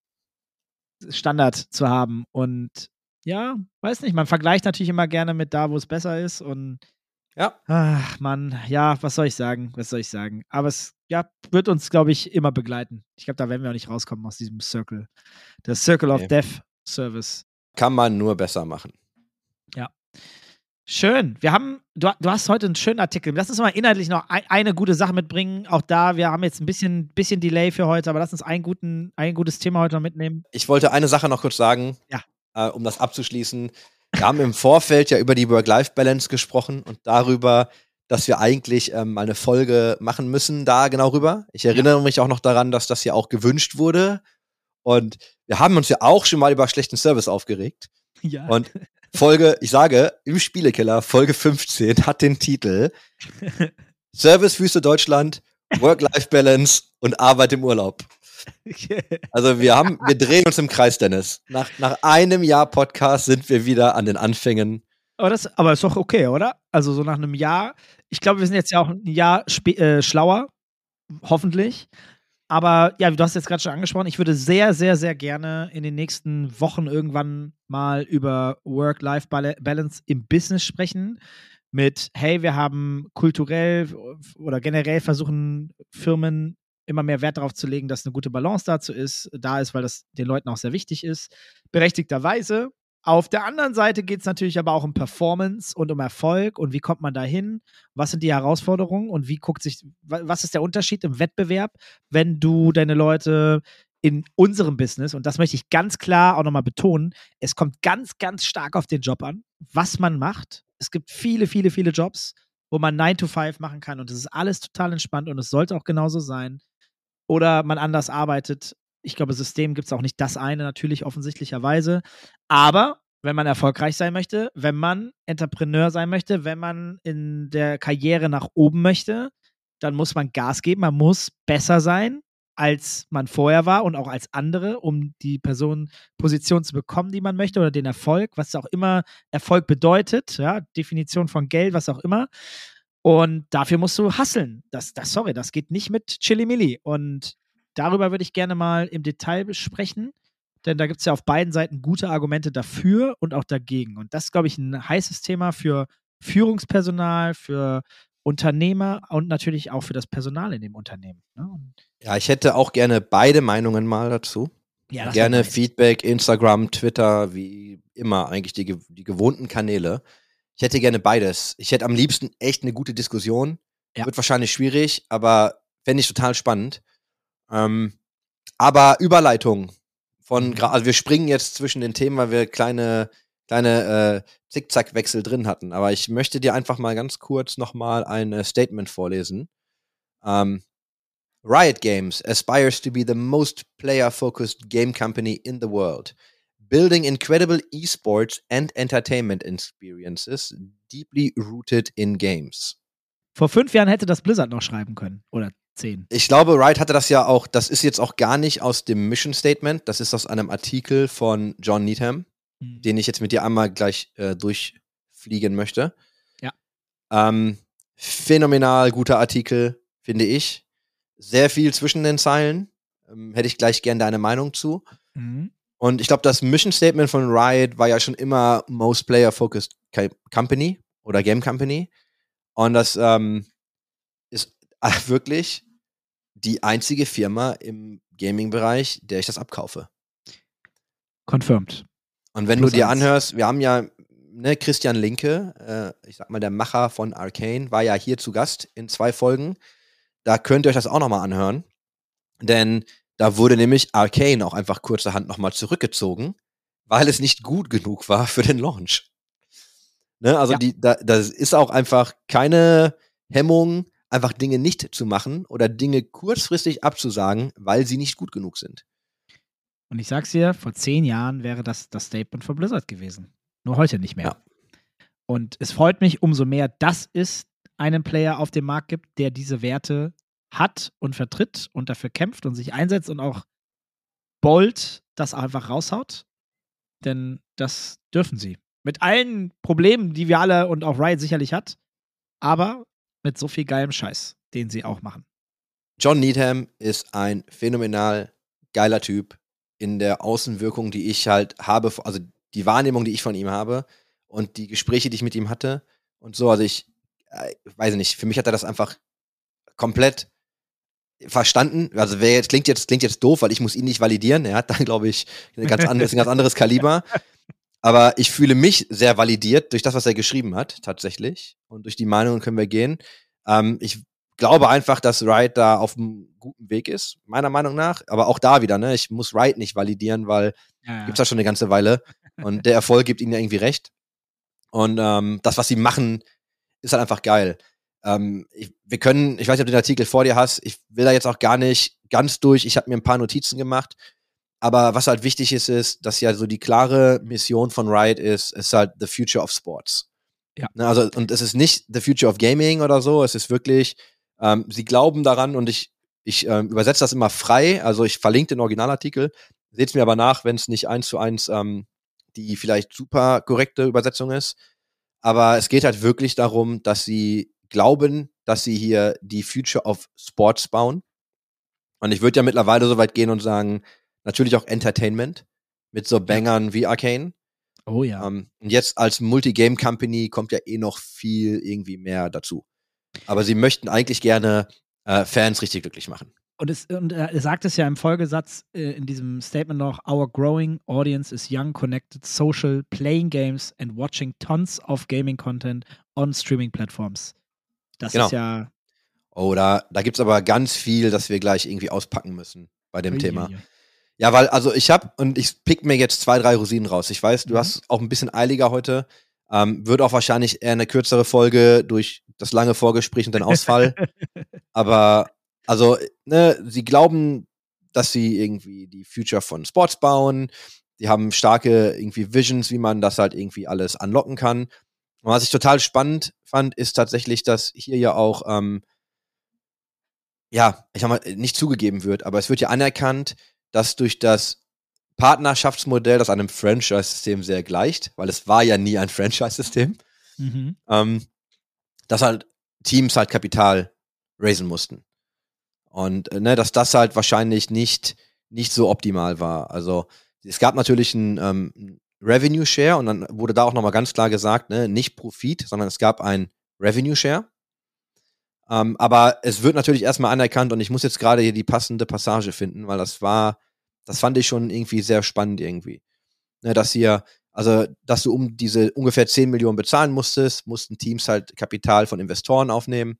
Standard zu haben und ja, weiß nicht, man vergleicht natürlich immer gerne mit da, wo es besser ist und Ja. ach Mann, ja, was soll ich sagen, was soll ich sagen, aber es ja, wird uns, glaube ich, immer begleiten. Ich glaube, da werden wir auch nicht rauskommen aus diesem Circle. Der Circle of Nee. Death Service. Kann man nur besser machen. Schön. Wir haben, du, du hast heute einen schönen Artikel. Lass uns mal inhaltlich noch ein, eine gute Sache mitbringen. Auch da, wir haben jetzt ein bisschen, bisschen Delay für heute, aber lass uns einen guten, ein gutes Thema heute noch mitnehmen. Ich wollte eine Sache noch kurz sagen, Ja. äh, um das abzuschließen. Wir haben im Vorfeld ja über die Work-Life-Balance gesprochen und darüber, dass wir eigentlich ähm, eine Folge machen müssen, da genau rüber. Ich erinnere mich auch noch daran, dass das ja auch gewünscht wurde. Und wir haben uns ja auch schon mal über schlechten Service aufgeregt. Ja. Und Folge, ich sage, im Spielekeller, Folge 15 hat den Titel (laughs) Servicewüste Deutschland, Work-Life-Balance und Arbeit im Urlaub. (laughs) Also wir haben, wir drehen uns im Kreis, Dennis. Nach, nach einem Jahr Podcast sind wir wieder an den Anfängen. aber, das, aber ist doch okay, oder? Also so nach einem Jahr. Ich glaube, wir sind jetzt ja auch ein Jahr äh, schlauer, hoffentlich. Aber ja, du hast jetzt gerade schon angesprochen, ich würde sehr, sehr, sehr gerne in den nächsten Wochen irgendwann mal über Work-Life-Balance im Business sprechen. Mit, hey, wir haben kulturell oder generell versuchen Firmen immer mehr Wert darauf zu legen, dass eine gute Balance dazu ist, da ist, weil das den Leuten auch sehr wichtig ist. Berechtigterweise. Auf der anderen Seite geht es natürlich aber auch um Performance und um Erfolg und wie kommt man da hin? Was sind die Herausforderungen und wie guckt sich, wa- was ist der Unterschied im Wettbewerb, wenn du deine Leute in unserem Business, und das möchte ich ganz klar auch nochmal betonen, es kommt ganz, ganz stark auf den Job an, was man macht. Es gibt viele, viele, viele Jobs, wo man 9 to 5 machen kann und es ist alles total entspannt und es sollte auch genauso sein. Oder man anders arbeitet. Ich glaube, System gibt es auch nicht das eine, natürlich offensichtlicherweise. Aber wenn man erfolgreich sein möchte, wenn man Entrepreneur sein möchte, wenn man in der Karriere nach oben möchte, dann muss man Gas geben, man muss besser sein, als man vorher war und auch als andere, um die Person Position zu bekommen, die man möchte oder den Erfolg, was auch immer Erfolg bedeutet, ja, Definition von Geld, was auch immer. Und dafür musst du hasseln. Das, das, sorry, das geht nicht mit Chili-Milli. Und darüber würde ich gerne mal im Detail besprechen, denn da gibt es ja auf beiden Seiten gute Argumente dafür und auch dagegen. Und das ist, glaube ich, ein heißes Thema für Führungspersonal, für Unternehmer und natürlich auch für das Personal in dem Unternehmen. Ne? Ja, ich hätte auch gerne beide Meinungen mal dazu. ja, gerne. Feedback, Instagram, Twitter, wie immer, eigentlich die, die gewohnten Kanäle. Ich hätte gerne beides. Ich hätte am liebsten echt eine gute Diskussion. Ja. Wird wahrscheinlich schwierig, aber fände ich total spannend. Ähm, aber Überleitung von, Mhm. also wir springen jetzt zwischen den Themen, weil wir kleine, kleine äh, Zickzackwechsel drin hatten. Aber ich möchte dir einfach mal ganz kurz nochmal ein äh, Statement vorlesen. Ähm, Riot Games aspires to be the most player-focused game company in the world, building incredible esports and entertainment experiences deeply rooted in games. Vor fünf Jahren hätte das Blizzard noch schreiben können. Oder zehn. Ich glaube, Riot hatte das ja auch, das ist jetzt auch gar nicht aus dem Mission Statement, das ist aus einem Artikel von John Needham, Mhm. den ich jetzt mit dir einmal gleich äh, durchfliegen möchte. Ja. Ähm, phänomenal guter Artikel, finde ich. Sehr viel zwischen den Zeilen. Ähm, hätte ich gleich gern deine Meinung zu. Mhm. Und ich glaube, das Mission Statement von Riot war ja schon immer Most Player Focused Company oder Game Company. Und das ähm, äh, wirklich die einzige Firma im Gaming-Bereich, der ich das abkaufe. Confirmed. Und wenn Plus du dir eins. anhörst, wir haben ja ne, Christian Linke, äh, ich sag mal, der Macher von Arcane, war ja hier zu Gast in zwei Folgen. Da könnt ihr euch das auch nochmal anhören. Denn da wurde nämlich Arcane auch einfach kurzerhand nochmal zurückgezogen, weil es nicht gut genug war für den Launch. Ne, also Ja. die, da, das ist auch einfach keine Hemmung, einfach Dinge nicht zu machen oder Dinge kurzfristig abzusagen, weil sie nicht gut genug sind. Und ich sag's dir, vor zehn Jahren wäre das das Statement von Blizzard gewesen. Nur heute nicht mehr. Ja. Und es freut mich umso mehr, dass es einen Player auf dem Markt gibt, der diese Werte hat und vertritt und dafür kämpft und sich einsetzt und auch bold das einfach raushaut. Denn das dürfen sie. Mit allen Problemen, die wir alle und auch Riot sicherlich hat, aber mit so viel geilem Scheiß, den sie auch machen. John Needham ist ein phänomenal geiler Typ in der Außenwirkung, die ich halt habe, also die Wahrnehmung, die ich von ihm habe und die Gespräche, die ich mit ihm hatte und so. Also ich, äh, weiß nicht, für mich hat er das einfach komplett verstanden. Also wer jetzt klingt jetzt klingt jetzt doof, weil ich muss ihn nicht validieren. Er hat dann glaube ich ein ganz (laughs) anderes, ein ganz anderes Kaliber. Aber ich fühle mich sehr validiert durch das, was er geschrieben hat, tatsächlich. Und durch die Meinungen können wir gehen. Ähm, ich glaube einfach, dass Wright da auf einem guten Weg ist, meiner Meinung nach. Aber auch da wieder, ne? Ich muss Wright nicht validieren, weil Ja, ja. gibt's ja schon eine ganze Weile. Und der Erfolg gibt ihnen ja irgendwie recht. Und ähm, das, was sie machen, ist halt einfach geil. Ähm, ich, wir können, ich weiß nicht, ob du den Artikel vor dir hast, ich will da jetzt auch gar nicht ganz durch, ich habe mir ein paar Notizen gemacht. Aber was halt wichtig ist, ist, dass ja so die klare Mission von Riot ist, ist halt the future of sports. Ja. Ne, also, und es ist nicht the future of gaming oder so, es ist wirklich, ähm, sie glauben daran und ich, ich ähm, übersetze das immer frei, also ich verlinke den Originalartikel, seht's mir aber nach, wenn es nicht eins zu eins ähm, die vielleicht super korrekte Übersetzung ist. Aber es geht halt wirklich darum, dass sie glauben, dass sie hier die Future of Sports bauen. Und ich würde ja mittlerweile so weit gehen und sagen, natürlich auch Entertainment mit so Bangern wie Arcane. Oh ja. Ähm, und jetzt als Multigame-Company kommt ja eh noch viel irgendwie mehr dazu. Aber sie möchten eigentlich gerne äh, Fans richtig glücklich machen. Und, es, und er sagt es ja im Folgesatz äh, in diesem Statement noch: Our growing audience is young, connected, social, playing games and watching tons of gaming content on streaming platforms. Das Genau. ist ja. Oh, da, da gibt's aber ganz viel, das wir gleich irgendwie auspacken müssen bei dem Thema. Uiuiui. Ja, weil, also ich hab und ich pick mir jetzt zwei, drei Rosinen raus. Ich weiß, du Mhm. hast auch ein bisschen eiliger heute. Ähm, wird auch wahrscheinlich eher eine kürzere Folge durch das lange Vorgespräch und den Ausfall. (laughs) Aber, also, ne, sie glauben, dass sie irgendwie die Future von Sports bauen. Die haben starke irgendwie Visions, wie man das halt irgendwie alles anlocken kann. Und was ich total spannend fand, ist tatsächlich, dass hier ja auch, ähm, ja, ich sag mal, nicht zugegeben wird, aber es wird ja anerkannt, dass durch das Partnerschaftsmodell, das einem Franchise-System sehr gleicht, weil es war ja nie ein (laughs) Franchise-System, Mhm. ähm, dass halt Teams halt Kapital raisen mussten. Und äh, ne, dass das halt wahrscheinlich nicht, nicht so optimal war. Also es gab natürlich einen ähm, Revenue Share und dann wurde da auch nochmal ganz klar gesagt, ne, nicht Profit, sondern es gab ein Revenue Share. Ähm, aber es wird natürlich erstmal anerkannt und ich muss jetzt gerade hier die passende Passage finden, weil das war, das fand ich schon irgendwie sehr spannend irgendwie. Ne, dass hier, also, dass du um diese ungefähr 10 Millionen bezahlen musstest, mussten Teams halt Kapital von Investoren aufnehmen.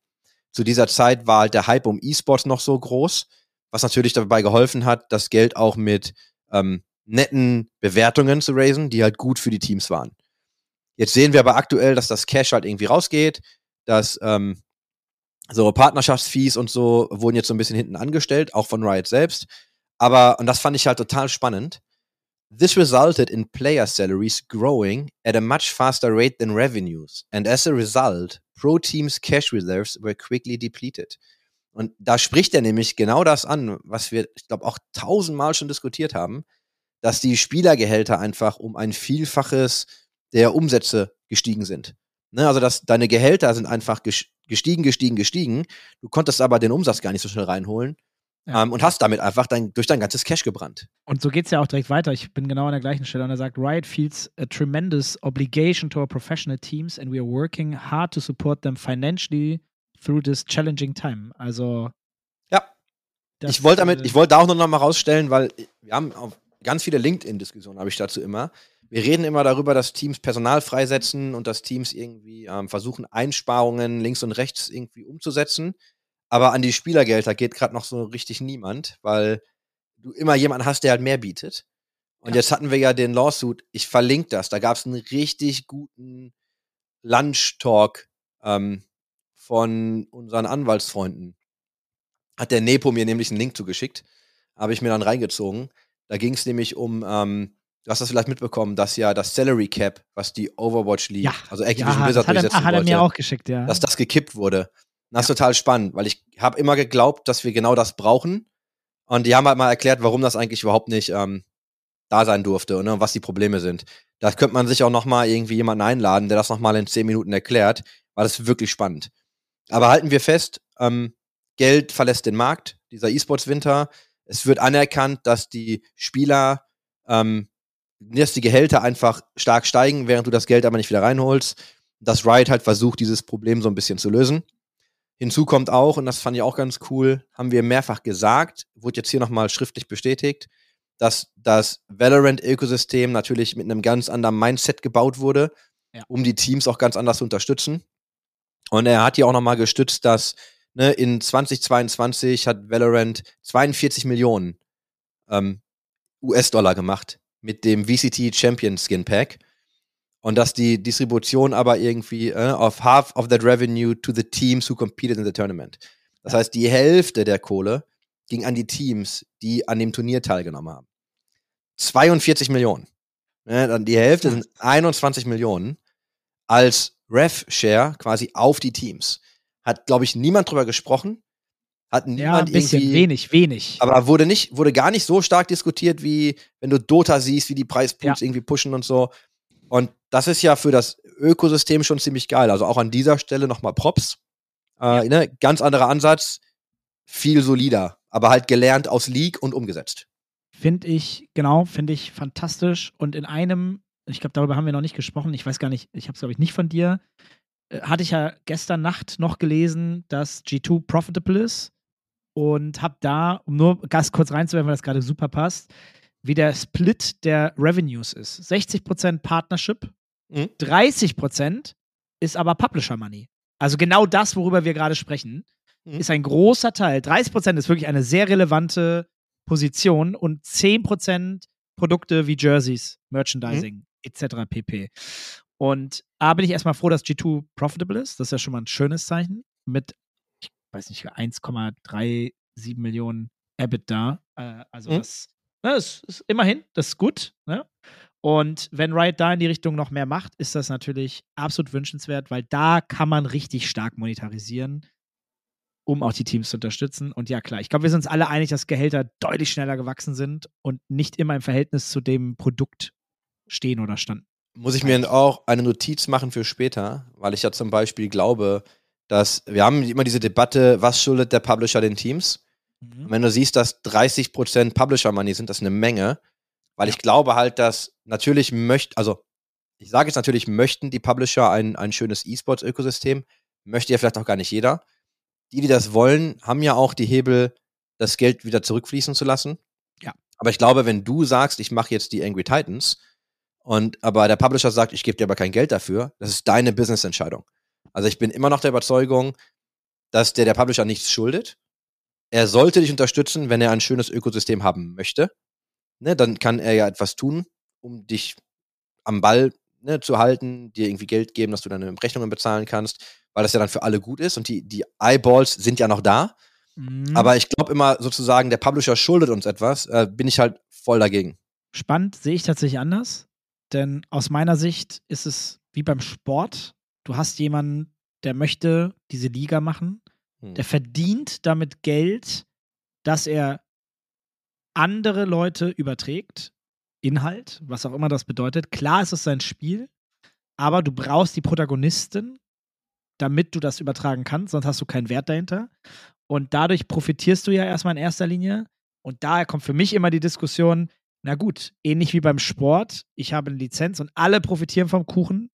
Zu dieser Zeit war halt der Hype um E-Sports noch so groß, was natürlich dabei geholfen hat, das Geld auch mit ähm, netten Bewertungen zu raisen, die halt gut für die Teams waren. Jetzt sehen wir aber aktuell, dass das Cash halt irgendwie rausgeht, dass ähm, so Partnerschaftsfees und so wurden jetzt so ein bisschen hinten angestellt, auch von Riot selbst. Aber, und das fand ich halt total spannend, This resulted in player salaries growing at a much faster rate than revenues, and as a result, pro teams' cash reserves were quickly depleted. Und da spricht er nämlich genau das an, was wir, ich glaube, auch tausendmal schon diskutiert haben, dass die Spielergehälter einfach um ein Vielfaches der Umsätze gestiegen sind. Ne, also, dass deine Gehälter sind einfach ges- gestiegen, gestiegen, gestiegen. Du konntest aber den Umsatz gar nicht so schnell reinholen Ja. ähm, und hast damit einfach dein, durch dein ganzes Cash gebrannt. Und so geht es ja auch direkt weiter. Ich bin genau an der gleichen Stelle und er sagt, Riot feels a tremendous obligation to our professional teams and we are working hard to support them financially through this challenging time. Also Ja. ich wollte damit, äh, ich wollte da auch noch mal rausstellen, weil wir haben auch ganz viele LinkedIn-Diskussionen, habe ich dazu immer. Wir reden immer darüber, dass Teams Personal freisetzen und dass Teams irgendwie ähm, versuchen, Einsparungen links und rechts irgendwie umzusetzen. Aber an die Spielergelder geht gerade noch so richtig niemand, weil du immer jemanden hast, der halt mehr bietet. Und Ja. jetzt hatten wir ja den Lawsuit, ich verlinke das, da gab es einen richtig guten Lunch-Talk ähm, von unseren Anwaltsfreunden. Hat der Nepo mir nämlich einen Link zugeschickt, habe ich mir dann reingezogen. Da ging es nämlich um ähm, du hast das vielleicht mitbekommen, dass ja das Salary Cap, was die Overwatch League, Ja. also Activision Ja, Blizzard hat er, durchsetzen ach, hat er wollte, mir auch geschickt, ja. dass das gekippt wurde. Das ist total spannend, weil ich habe immer geglaubt, dass wir genau das brauchen. Und die haben halt mal erklärt, warum das eigentlich überhaupt nicht ähm, da sein durfte ne, und was die Probleme sind. Da könnte man sich auch noch mal irgendwie jemanden einladen, der das noch mal in zehn Minuten erklärt, weil das ist wirklich spannend. Aber halten wir fest, ähm, Geld verlässt den Markt, dieser E-Sports-Winter. Es wird anerkannt, dass die Spieler, ähm, dass die Gehälter einfach stark steigen, während du das Geld aber nicht wieder reinholst. Dass Riot halt versucht, dieses Problem so ein bisschen zu lösen. Hinzu kommt auch, und das fand ich auch ganz cool, haben wir mehrfach gesagt, wurde jetzt hier nochmal schriftlich bestätigt, dass das Valorant-Ökosystem natürlich mit einem ganz anderen Mindset gebaut wurde, Ja. um die Teams auch ganz anders zu unterstützen. Und er hat hier auch nochmal gestützt, dass ne, in 2022 hat Valorant 42 Millionen ähm, US-Dollar gemacht mit dem VCT Champion Skin Pack. Und dass die Distribution aber irgendwie äh, auf half of that revenue to the teams who competed in the tournament. Das heißt, die Hälfte der Kohle ging an die Teams, die an dem Turnier teilgenommen haben. 42 Millionen. Ne, dann die Hälfte sind 21 Millionen als Rev-Share quasi auf die Teams. Hat, glaube ich, niemand drüber gesprochen. Hat ja, niemand ein bisschen, wenig, wenig. Aber wurde nicht, wurde gar nicht so stark diskutiert, wie wenn du Dota siehst, wie die Preispools Ja. irgendwie pushen und so. Und das ist ja für das Ökosystem schon ziemlich geil. Also auch an dieser Stelle nochmal Props. Äh, ne? Ganz anderer Ansatz, viel solider, aber halt gelernt aus League und umgesetzt. Finde ich, genau, finde ich fantastisch. Und in einem, ich glaube, darüber haben wir noch nicht gesprochen, ich weiß gar nicht, ich habe es, glaube ich, nicht von dir, äh, hatte ich ja gestern Nacht noch gelesen, dass G2 profitable ist und habe da, um nur ganz kurz reinzuwerfen, weil das gerade super passt, wie der Split der Revenues ist. 60% Partnership, Mhm. 30% ist aber Publisher Money. Also genau das, worüber wir gerade sprechen, Mhm. ist ein großer Teil. 30% ist wirklich eine sehr relevante Position und 10% Produkte wie Jerseys, Merchandising etc. pp. Und A bin ich erstmal froh, dass G2 profitable ist. Das ist ja schon mal ein schönes Zeichen. Mit, weiß nicht, 1,37 Millionen EBITDA. Äh, also Mhm. das, ne, das ist immerhin, das ist gut. Ne? Und wenn Riot da in die Richtung noch mehr macht, ist das natürlich absolut wünschenswert, weil da kann man richtig stark monetarisieren, um auch die Teams zu unterstützen. Und ja, klar, ich glaube, wir sind uns alle einig, dass Gehälter deutlich schneller gewachsen sind und nicht immer im Verhältnis zu dem Produkt stehen oder standen. Muss ich mir auch eine Notiz machen für später, weil ich ja zum Beispiel glaube, dass wir haben immer diese Debatte, was schuldet der Publisher den Teams? Und wenn du siehst, dass 30% Publisher Money sind, das ist eine Menge, weil ich glaube halt, dass natürlich möchte, also ich sage jetzt natürlich, möchten die Publisher ein, ein schönes E-Sports-Ökosystem, möchte ja vielleicht auch gar nicht jeder. Die, die das wollen, haben ja auch die Hebel, das Geld wieder zurückfließen zu lassen. Ja. Aber ich glaube, wenn du sagst, ich mache jetzt die Angry Titans und aber der Publisher sagt, ich gebe dir aber kein Geld dafür, das ist deine Business-Entscheidung. Also ich bin immer noch der Überzeugung, dass der der Publisher nichts schuldet. Er sollte dich unterstützen, wenn er ein schönes Ökosystem haben möchte. Ne, dann kann er ja etwas tun, um dich am Ball ne, zu halten, dir irgendwie Geld geben, dass du deine Rechnungen bezahlen kannst, weil das ja dann für alle gut ist und die, die Eyeballs sind ja noch da. Mhm. Aber ich glaube immer sozusagen, der Publisher schuldet uns etwas, äh, bin ich halt voll dagegen. Spannend sehe ich tatsächlich anders, denn aus meiner Sicht ist es wie beim Sport. Du hast jemanden, der möchte diese Liga machen, Hm. der verdient damit Geld, dass er andere Leute überträgt, Inhalt, was auch immer das bedeutet. Klar ist es sein Spiel, aber du brauchst die Protagonisten, damit du das übertragen kannst, sonst hast du keinen Wert dahinter. Und dadurch profitierst du ja erstmal in erster Linie. Und daher kommt für mich immer die Diskussion, na gut, ähnlich wie beim Sport, ich habe eine Lizenz und alle profitieren vom Kuchen,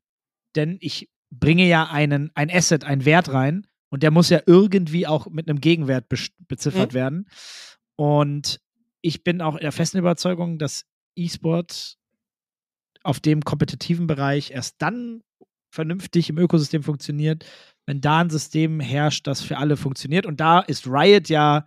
denn ich bringe ja einen, ein Asset, einen Wert rein und der muss ja irgendwie auch mit einem Gegenwert beziffert Mhm. werden. Und ich bin auch der festen Überzeugung, dass E-Sport auf dem kompetitiven Bereich erst dann vernünftig im Ökosystem funktioniert, wenn da ein System herrscht, das für alle funktioniert. Und da ist Riot ja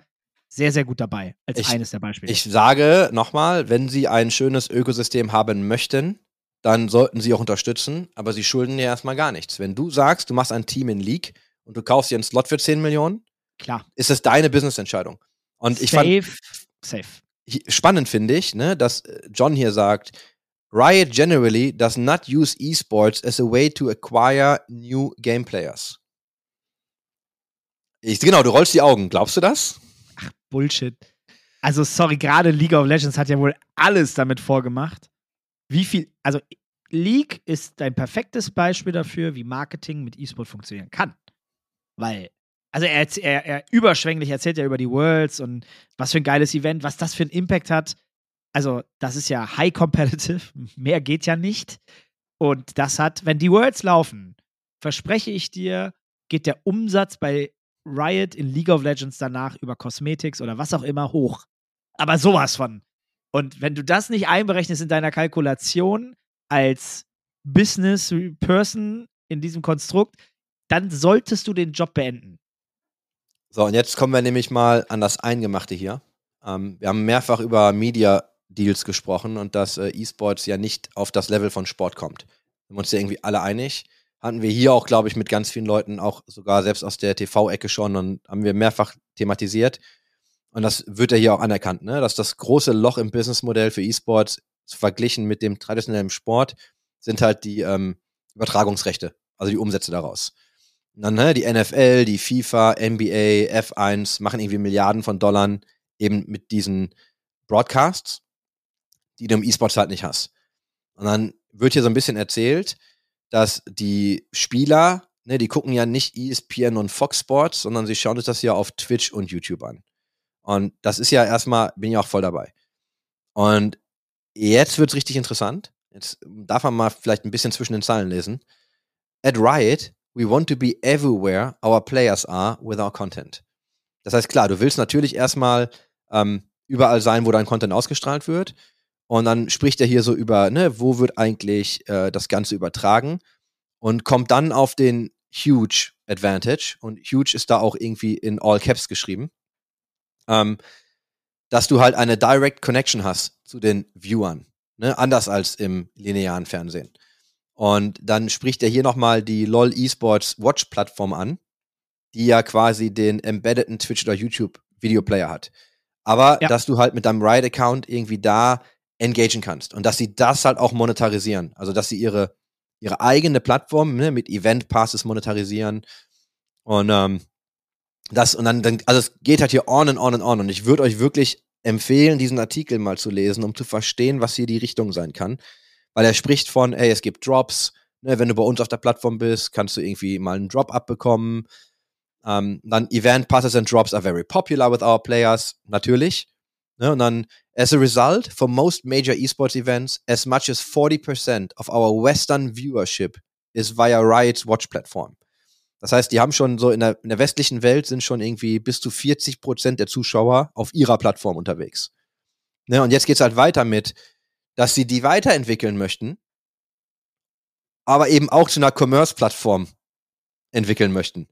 sehr, sehr gut dabei, als Ich- eines der Beispiele. Ich sage nochmal, wenn Sie ein schönes Ökosystem haben möchten, dann sollten Sie auch unterstützen, aber Sie schulden dir erstmal gar nichts. Wenn du sagst, du machst ein Team in League und du kaufst dir einen Slot für 10 Millionen, Klar. ist das deine Business-Entscheidung. Und ich fand, safe, safe. spannend finde ich, ne, dass äh, John hier sagt, Riot generally does not use esports as a way to acquire new game players. Ich, genau, du rollst die Augen. Glaubst du das? Bullshit. Also, sorry, gerade League of Legends hat ja wohl alles damit vorgemacht. Wie viel, also League ist ein perfektes Beispiel dafür, wie Marketing mit E-Sport funktionieren kann. Weil, also er, er, er überschwänglich erzählt ja über die Worlds und was für ein geiles Event, was das für einen Impact hat. Also, das ist ja high competitive, (laughs) mehr geht ja nicht. Und das hat, wenn die Worlds laufen, verspreche ich dir, geht der Umsatz bei Riot in League of Legends danach über Cosmetics oder was auch immer hoch. Aber sowas von. Und wenn du das nicht einberechnest in deiner Kalkulation als Business Person in diesem Konstrukt, dann solltest du den Job beenden. So, und jetzt kommen wir nämlich mal an das Eingemachte hier. Ähm, wir haben mehrfach über Media Deals gesprochen und dass äh, E-Sports ja nicht auf das Level von Sport kommt. Wir sind uns ja irgendwie alle einig. Hatten wir hier auch, glaube ich, mit ganz vielen Leuten, auch sogar selbst aus der TV-Ecke schon und haben wir mehrfach thematisiert. Und das wird ja hier auch anerkannt, ne? dass das große Loch im Businessmodell für E-Sports verglichen mit dem traditionellen Sport sind halt die ähm, Übertragungsrechte, also die Umsätze daraus. Und dann ne, die NFL, die FIFA, NBA, F1 machen irgendwie Milliarden von Dollar eben mit diesen Broadcasts, die du im E-Sports halt nicht hast. Und dann wird hier so ein bisschen erzählt, dass die Spieler, ne, die gucken ja nicht ESPN und Fox Sports, sondern sie schauen sich das ja auf Twitch und YouTube an. Und das ist ja erstmal, bin ich auch voll dabei. Und jetzt wird's richtig interessant. Jetzt darf man mal vielleicht ein bisschen zwischen den Zeilen lesen. At Riot, we want to be everywhere our players are with our content. Das heißt, klar, du willst natürlich erstmal ähm, überall sein, wo dein Content ausgestrahlt wird. Und dann spricht er hier so über, ne, wo wird eigentlich äh, das Ganze übertragen und kommt dann auf den Huge Advantage. Und Huge ist da auch irgendwie in All Caps geschrieben ähm, dass du halt eine Direct Connection hast zu den Viewern. Ne? Anders als im linearen Fernsehen. Und dann spricht er hier nochmal die LOL Esports Watch Plattform an, die ja quasi den embeddeden Twitch oder YouTube Videoplayer hat. Aber ja. dass du halt mit deinem Ride-Account irgendwie da engagen kannst und dass sie das halt auch monetarisieren. Also dass sie ihre, ihre eigene Plattform ne, mit Event Passes monetarisieren. Und ähm, das, und dann, dann, also es geht halt hier on and on and on. Und ich würde euch wirklich empfehlen, diesen Artikel mal zu lesen, um zu verstehen, was hier die Richtung sein kann. Weil er spricht von, ey, es gibt Drops, ne, wenn du bei uns auf der Plattform bist, kannst du irgendwie mal einen Drop abbekommen. Um, dann Event Passes and Drops are very popular with our players, natürlich. Ne, und dann, as a result, for most major esports events, as much as 40% of our Western viewership is via Riot's Watch platform. Das heißt, die haben schon so in der, in der westlichen Welt sind schon irgendwie bis zu 40 Prozent der Zuschauer auf ihrer Plattform unterwegs. Ne, und jetzt geht's halt weiter mit, dass sie die weiterentwickeln möchten, aber eben auch zu einer Commerce-Plattform entwickeln möchten.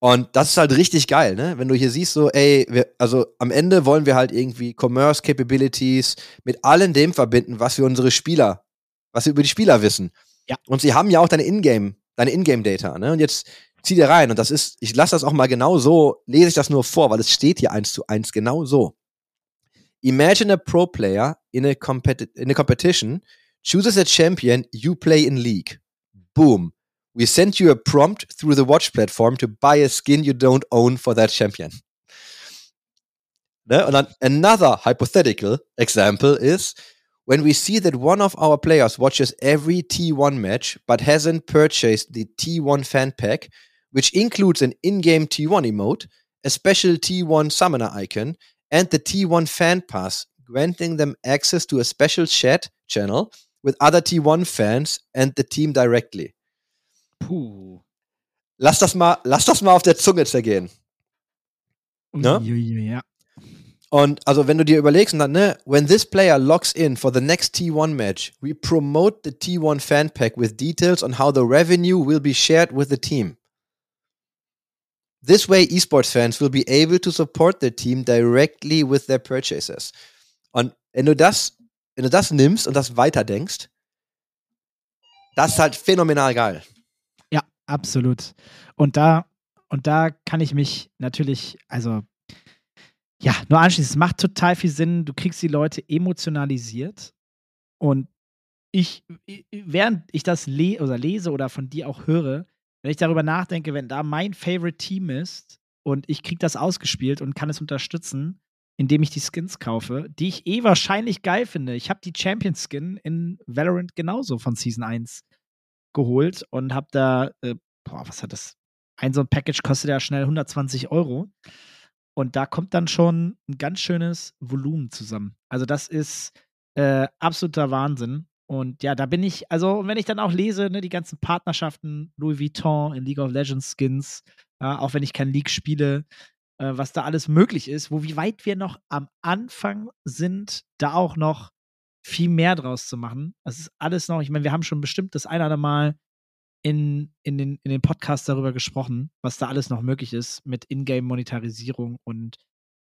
Und das ist halt richtig geil, ne? Wenn du hier siehst, so, ey, wir, also am Ende wollen wir halt irgendwie Commerce Capabilities mit allem dem verbinden, was wir unsere Spieler, was wir über die Spieler wissen. Ja. Und sie haben ja auch deine Ingame deine Ingame-Data. Ne? Und jetzt zieh dir rein. Und das ist, ich lasse das auch mal genau so, lese ich das nur vor, weil es steht hier eins zu eins genau so. Imagine a pro player in a, in a competition chooses a champion you play in league. Boom. We send you a prompt through the watch platform to buy a skin you don't own for that champion. Ne? Und dann another hypothetical example is when we see that one of our players watches every T1 match but hasn't purchased the T1 fan pack, which includes an in game T1 emote, a special T1 summoner icon, and the T1 fan pass, granting them access to a special chat channel with other T1 fans and the team directly. Puh. Lass das mal, lass das mal auf der Zunge zergehen. Ne? Ja. Und also wenn du dir überlegst, dann, ne, when this player logs in for the next T1 match, we promote the T1 fan pack with details on how the revenue will be shared with the team. This way, esports fans will be able to support their team directly with their purchases. Und wenn du das, wenn du das nimmst und das weiterdenkst, das ist halt phänomenal geil. Ja, absolut. Und da, und da kann ich mich natürlich, also ja, nur anschließend, es macht total viel Sinn. Du kriegst die Leute emotionalisiert und ich, während ich das le oder lese oder von dir auch höre, wenn ich darüber nachdenke, wenn da mein Favorite Team ist und ich kriege das ausgespielt und kann es unterstützen, indem ich die Skins kaufe, die ich eh wahrscheinlich geil finde. Ich habe die Champion Skin in Valorant genauso von Season 1 geholt und habe da, äh, boah, was hat das? Ein so ein Package kostet ja schnell 120 Euro. Und da kommt dann schon ein ganz schönes Volumen zusammen. Also, das ist äh, absoluter Wahnsinn. Und ja, da bin ich, also wenn ich dann auch lese, ne, die ganzen Partnerschaften, Louis Vuitton in League of Legends Skins, äh, auch wenn ich kein League spiele, äh, was da alles möglich ist, wo wie weit wir noch am Anfang sind, da auch noch viel mehr draus zu machen. Das ist alles noch, ich meine, wir haben schon bestimmt das eine oder Mal in, in, den, in den Podcast darüber gesprochen, was da alles noch möglich ist mit Ingame-Monetarisierung und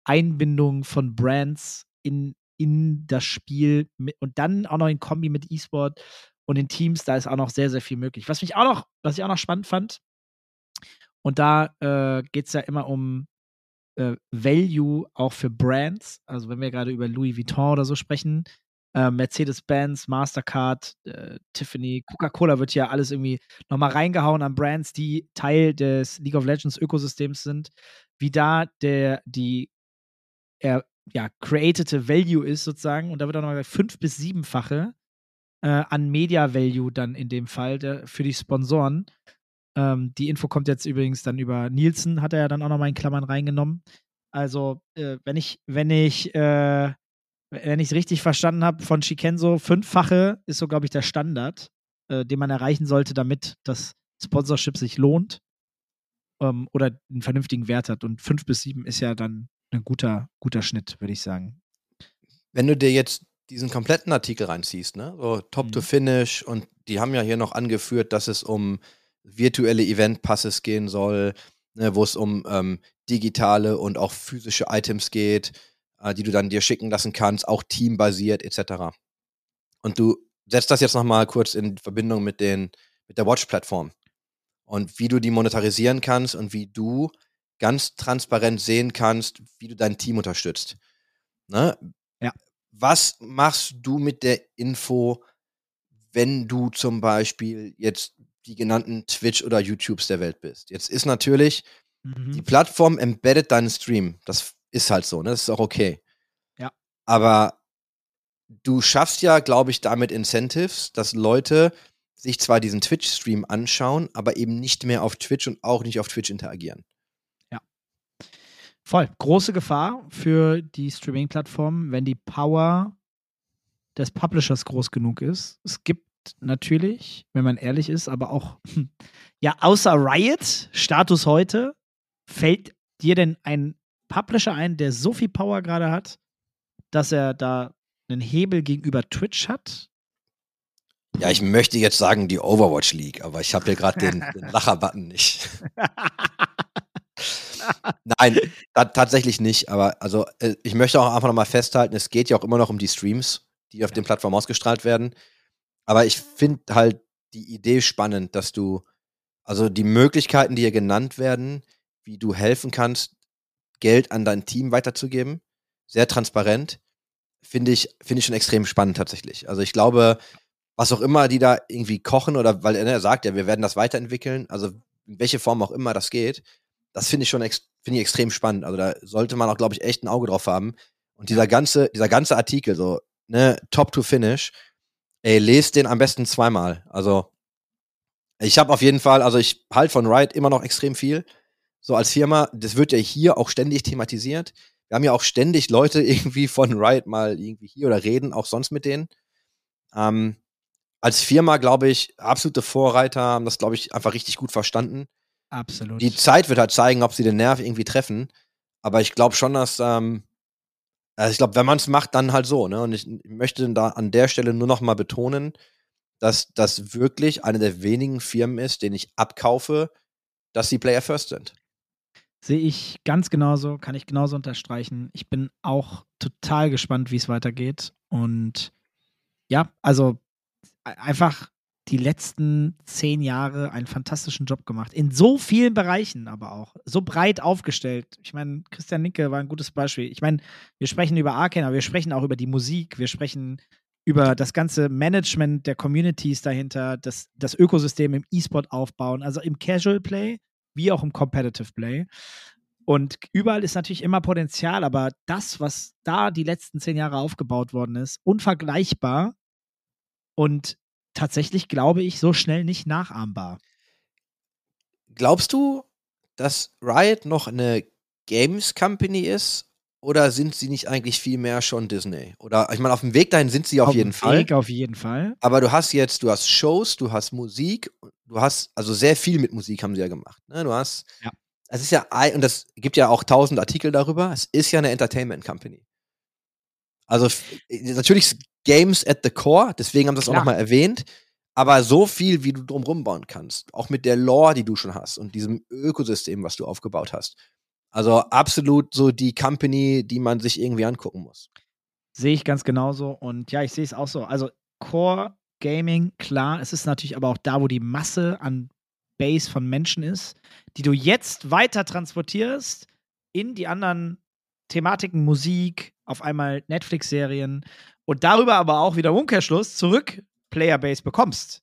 Einbindung von Brands in, in das Spiel mit, und dann auch noch in Kombi mit E-Sport und den Teams, da ist auch noch sehr, sehr viel möglich. Was mich auch noch, was ich auch noch spannend fand, und da äh, geht es ja immer um äh, Value auch für Brands. Also wenn wir gerade über Louis Vuitton oder so sprechen, äh, Mercedes-Benz, Mastercard, äh, Tiffany, Coca-Cola wird ja alles irgendwie nochmal reingehauen an Brands, die Teil des League of Legends Ökosystems sind, wie da der, die, er, ja, created Value ist sozusagen und da wird auch nochmal fünf- bis siebenfache äh, an Media Value dann in dem Fall der, für die Sponsoren. Ähm, die Info kommt jetzt übrigens dann über Nielsen, hat er ja dann auch nochmal in Klammern reingenommen. Also, äh, wenn ich, wenn ich äh, wenn ich es richtig verstanden habe, von Shikenso, fünffache ist so, glaube ich, der Standard, äh, den man erreichen sollte, damit das Sponsorship sich lohnt ähm, oder einen vernünftigen Wert hat. Und fünf bis sieben ist ja dann ein guter, guter Schnitt, würde ich sagen. Wenn du dir jetzt diesen kompletten Artikel reinziehst, ne? So Top Mhm. to Finish und die haben ja hier noch angeführt, dass es um virtuelle Event-Passes gehen soll, ne, wo es um ähm, digitale und auch physische Items geht, äh, die du dann dir schicken lassen kannst, auch teambasiert etc. Und du setzt das jetzt nochmal kurz in Verbindung mit, den, mit der Watch-Plattform und wie du die monetarisieren kannst und wie du ganz transparent sehen kannst, wie du dein Team unterstützt. Ne? Ja. Was machst du mit der Info, wenn du zum Beispiel jetzt die genannten Twitch oder YouTubes der Welt bist? Jetzt ist natürlich, Mhm. die Plattform embeddet deinen Stream. Das ist halt so, ne? Das ist auch okay. Ja. Aber du schaffst ja, glaube ich, damit Incentives, dass Leute sich zwar diesen Twitch-Stream anschauen, aber eben nicht mehr auf Twitch und auch nicht auf Twitch interagieren. Voll. Große Gefahr für die Streaming-Plattformen, wenn die Power des Publishers groß genug ist. Es gibt natürlich, wenn man ehrlich ist, aber auch, (laughs) ja, außer Riot, Status heute, fällt dir denn ein Publisher ein, der so viel Power gerade hat, dass er da einen Hebel gegenüber Twitch hat? Ja, ich möchte jetzt sagen die Overwatch League, aber ich habe hier gerade den, (laughs) den Lacher-Button nicht. Nein, ta tatsächlich nicht. Aber also äh, ich möchte auch einfach nochmal festhalten, es geht ja auch immer noch um die Streams, die auf den Plattformen ausgestrahlt werden. Aber ich finde halt die Idee spannend, dass du, also die Möglichkeiten, die hier genannt werden, wie du helfen kannst, Geld an dein Team weiterzugeben, sehr transparent, finde ich, finde ich schon extrem spannend tatsächlich. Also ich glaube, was auch immer die da irgendwie kochen oder weil er sagt ja, wir werden das weiterentwickeln, also in welche Form auch immer das geht, das finde ich schon finde ich extrem spannend. Also da sollte man auch, glaube ich, echt ein Auge drauf haben. Und dieser ganze, dieser ganze Artikel, so, ne, top to finish, ey, lest den am besten zweimal. Also, ich habe auf jeden Fall, also ich halte von Riot immer noch extrem viel. So als Firma, das wird ja hier auch ständig thematisiert. Wir haben ja auch ständig Leute (laughs) irgendwie von Riot mal irgendwie hier oder reden auch sonst mit denen. Ähm, als Firma, glaube ich, absolute Vorreiter, haben das, glaube ich, einfach richtig gut verstanden. Absolut. Die Zeit wird halt zeigen, ob sie den Nerv irgendwie treffen. Aber ich glaube schon, dass, ähm, also ich glaube, wenn man es macht, dann halt so, ne? Und ich, ich möchte da an der Stelle nur noch mal betonen, dass das wirklich eine der wenigen Firmen ist, denen ich abkaufe, dass sie Player First sind. Sehe ich ganz genauso, kann ich genauso unterstreichen. Ich bin auch total gespannt, wie es weitergeht. Und ja, also e- einfach die letzten zehn Jahre einen fantastischen Job gemacht. In so vielen Bereichen aber auch. So breit aufgestellt. Ich meine, Christian Nicke war ein gutes Beispiel. Ich meine, wir sprechen über Arcane, aber wir sprechen auch über die Musik. Wir sprechen über das ganze Management der Communities dahinter, das, das Ökosystem im E-Sport aufbauen, also im Casual Play wie auch im Competitive Play. Und überall ist natürlich immer Potenzial, aber das, was da die letzten zehn Jahre aufgebaut worden ist, unvergleichbar und tatsächlich, glaube ich, so schnell nicht nachahmbar. Glaubst du, dass Riot noch eine Games Company ist oder sind sie nicht eigentlich viel mehr schon Disney? Oder ich meine, auf dem Weg dahin sind sie auf, auf jeden dem Fall. Weg auf jeden Fall. Aber du hast jetzt, du hast Shows, du hast Musik, du hast, also sehr viel mit Musik haben sie ja gemacht. Ne? Du hast, Ja. es ist ja, und das gibt ja auch tausend Artikel darüber, es ist ja eine Entertainment Company. Also f- natürlich Games at the core, deswegen haben sie das auch Klar. nochmal erwähnt, aber so viel, wie du drumherum bauen kannst, auch mit der Lore, die du schon hast und diesem Ökosystem, was du aufgebaut hast. Also absolut so die Company, die man sich irgendwie angucken muss. Sehe ich ganz genauso. Und ja, ich sehe es auch so. Also Core Gaming, klar, es ist natürlich aber auch da, wo die Masse an Base von Menschen ist, die du jetzt weiter transportierst in die anderen Thematiken, Musik, auf einmal Netflix-Serien und darüber aber auch wieder Umkehrschluss zurück Playerbase bekommst,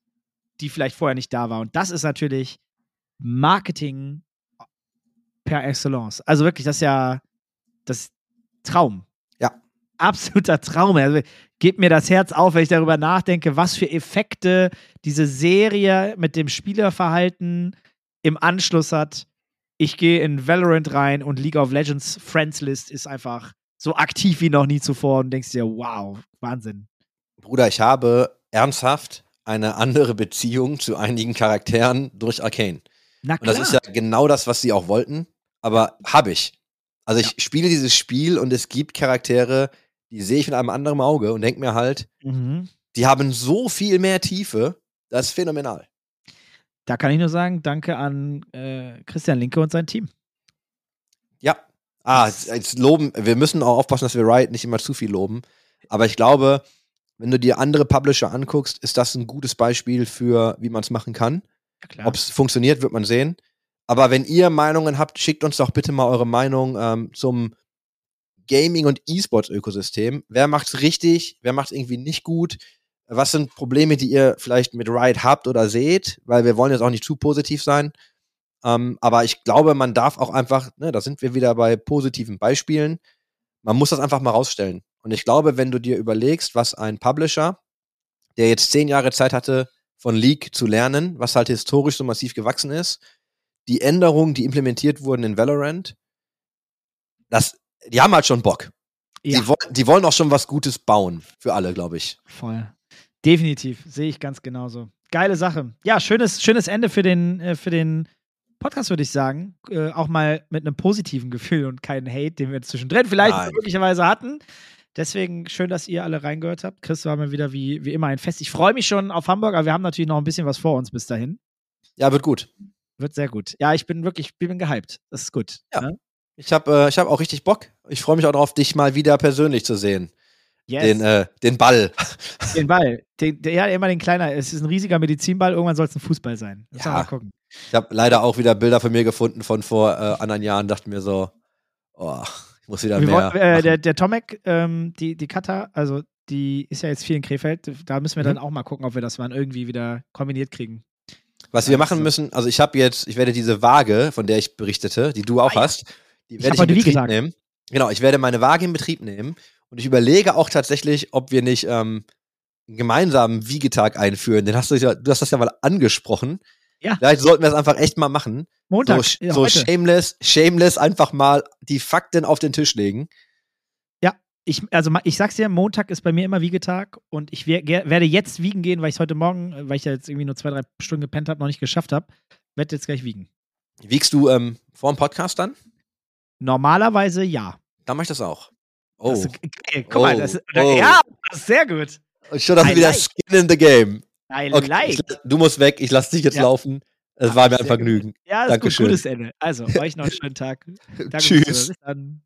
die vielleicht vorher nicht da war. Und das ist natürlich Marketing per excellence. Also wirklich, das ist ja das Traum. Ja. Absoluter Traum. Also geht mir das Herz auf, wenn ich darüber nachdenke, was für Effekte diese Serie mit dem Spielerverhalten im Anschluss hat. Ich gehe in Valorant rein und League of Legends Friends List ist einfach so aktiv wie noch nie zuvor und denkst dir, wow, Wahnsinn. Bruder, ich habe ernsthaft eine andere Beziehung zu einigen Charakteren durch Arcane. Na Und klar. das ist ja genau das, was sie auch wollten, aber habe ich. Also ich spiele dieses Spiel und es gibt Charaktere, die sehe ich mit einem anderen Auge und denke mir halt, mhm. die haben so viel mehr Tiefe, das ist phänomenal. Da kann ich nur sagen, danke an äh, Christian Linke und sein Team. Ja. Ah, jetzt, loben, wir müssen auch aufpassen, dass wir Riot nicht immer zu viel loben. Aber ich glaube, wenn du dir andere Publisher anguckst, ist das ein gutes Beispiel für, wie man es machen kann. Ja. Ob es funktioniert, wird man sehen. Aber wenn ihr Meinungen habt, schickt uns doch bitte mal eure Meinung ähm, zum Gaming- und E-Sports-Ökosystem. Wer macht's richtig? Wer macht's irgendwie nicht gut? Was sind Probleme, die ihr vielleicht mit Riot habt oder seht? Weil wir wollen jetzt auch nicht zu positiv sein. Ähm, aber ich glaube, man darf auch einfach, ne, da sind wir wieder bei positiven Beispielen. Man muss das einfach mal rausstellen. Und ich glaube, wenn du dir überlegst, was ein Publisher, der jetzt zehn Jahre Zeit hatte, von League zu lernen, was halt historisch so massiv gewachsen ist, die Änderungen, die implementiert wurden in Valorant, das, die haben halt schon Bock. ja, Die, woll- die wollen auch schon was Gutes bauen für alle, glaube ich. voll. Definitiv, sehe ich ganz genauso. Geile Sache. Ja, schönes, schönes Ende für den, äh, für den Podcast, würde ich sagen. Äh, auch mal mit einem positiven Gefühl und keinen Hate, den wir zwischendrin vielleicht Nein. möglicherweise hatten. Deswegen schön, dass ihr alle reingehört habt. Chris war mir wieder wie, wie immer ein Fest. Ich freue mich schon auf Hamburg, aber wir haben natürlich noch ein bisschen was vor uns bis dahin. Ja, wird gut. Wird sehr gut. Ja, ich bin wirklich, ich bin gehypt. Das ist gut. Ja. Ne? Ich habe äh, ich hab auch richtig Bock. Ich freue mich auch darauf, dich mal wieder persönlich zu sehen. Yes. Den, äh, den Ball. Den (laughs) Ball. Den, der, ja, immer den kleiner. Es ist ein riesiger Medizinball. Irgendwann soll es ein Fußball sein. Wir Ja. mal gucken. Ich habe leider auch wieder Bilder von mir gefunden von vor äh, anderen Jahren. Dachte mir so, oh, ich muss wieder Wir mehr. wollen, äh, der, der Tomek, ähm, die, die Kata, also die ist ja jetzt viel in Krefeld. Da müssen wir Mhm. dann auch mal gucken, ob wir das mal irgendwie wieder kombiniert kriegen. Was wir machen müssen, also ich habe jetzt, ich werde diese Waage, von der ich berichtete, die du auch Ah, ja. hast, die Ich werde ich, heute in Betrieb gesagt. nehmen. Genau, ich werde meine Waage in Betrieb nehmen und ich überlege auch tatsächlich, ob wir nicht ähm, einen gemeinsamen Wiegetag einführen. Den hast du ja, du hast das ja mal angesprochen. Ja. Vielleicht sollten wir das einfach echt mal machen. Montag. so ja, so shameless, shameless einfach mal die Fakten auf den Tisch legen. Ich, also ich sag's dir, Montag ist bei mir immer Wiegetag und ich werde jetzt wiegen gehen, weil ich heute Morgen, äh, weil ich ja jetzt irgendwie nur zwei, drei Stunden gepennt habe, noch nicht geschafft habe. Werde jetzt gleich wiegen. Wiegst du ähm, vor dem Podcast dann? Normalerweise ja. Dann mach ich das auch. Oh, Das, okay, guck mal, Oh. das, Oh. ja, das ist sehr gut. schon hast du wieder like. Skin in the Game. I Okay, like. ich, du musst weg, ich lass dich jetzt Ja. laufen. Es war mir ein Vergnügen. Ja, das ist Dankeschön. gut, gutes Ende. Also, euch noch einen schönen Tag. (laughs) Danke Tschüss. Bis dann.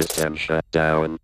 System shut down.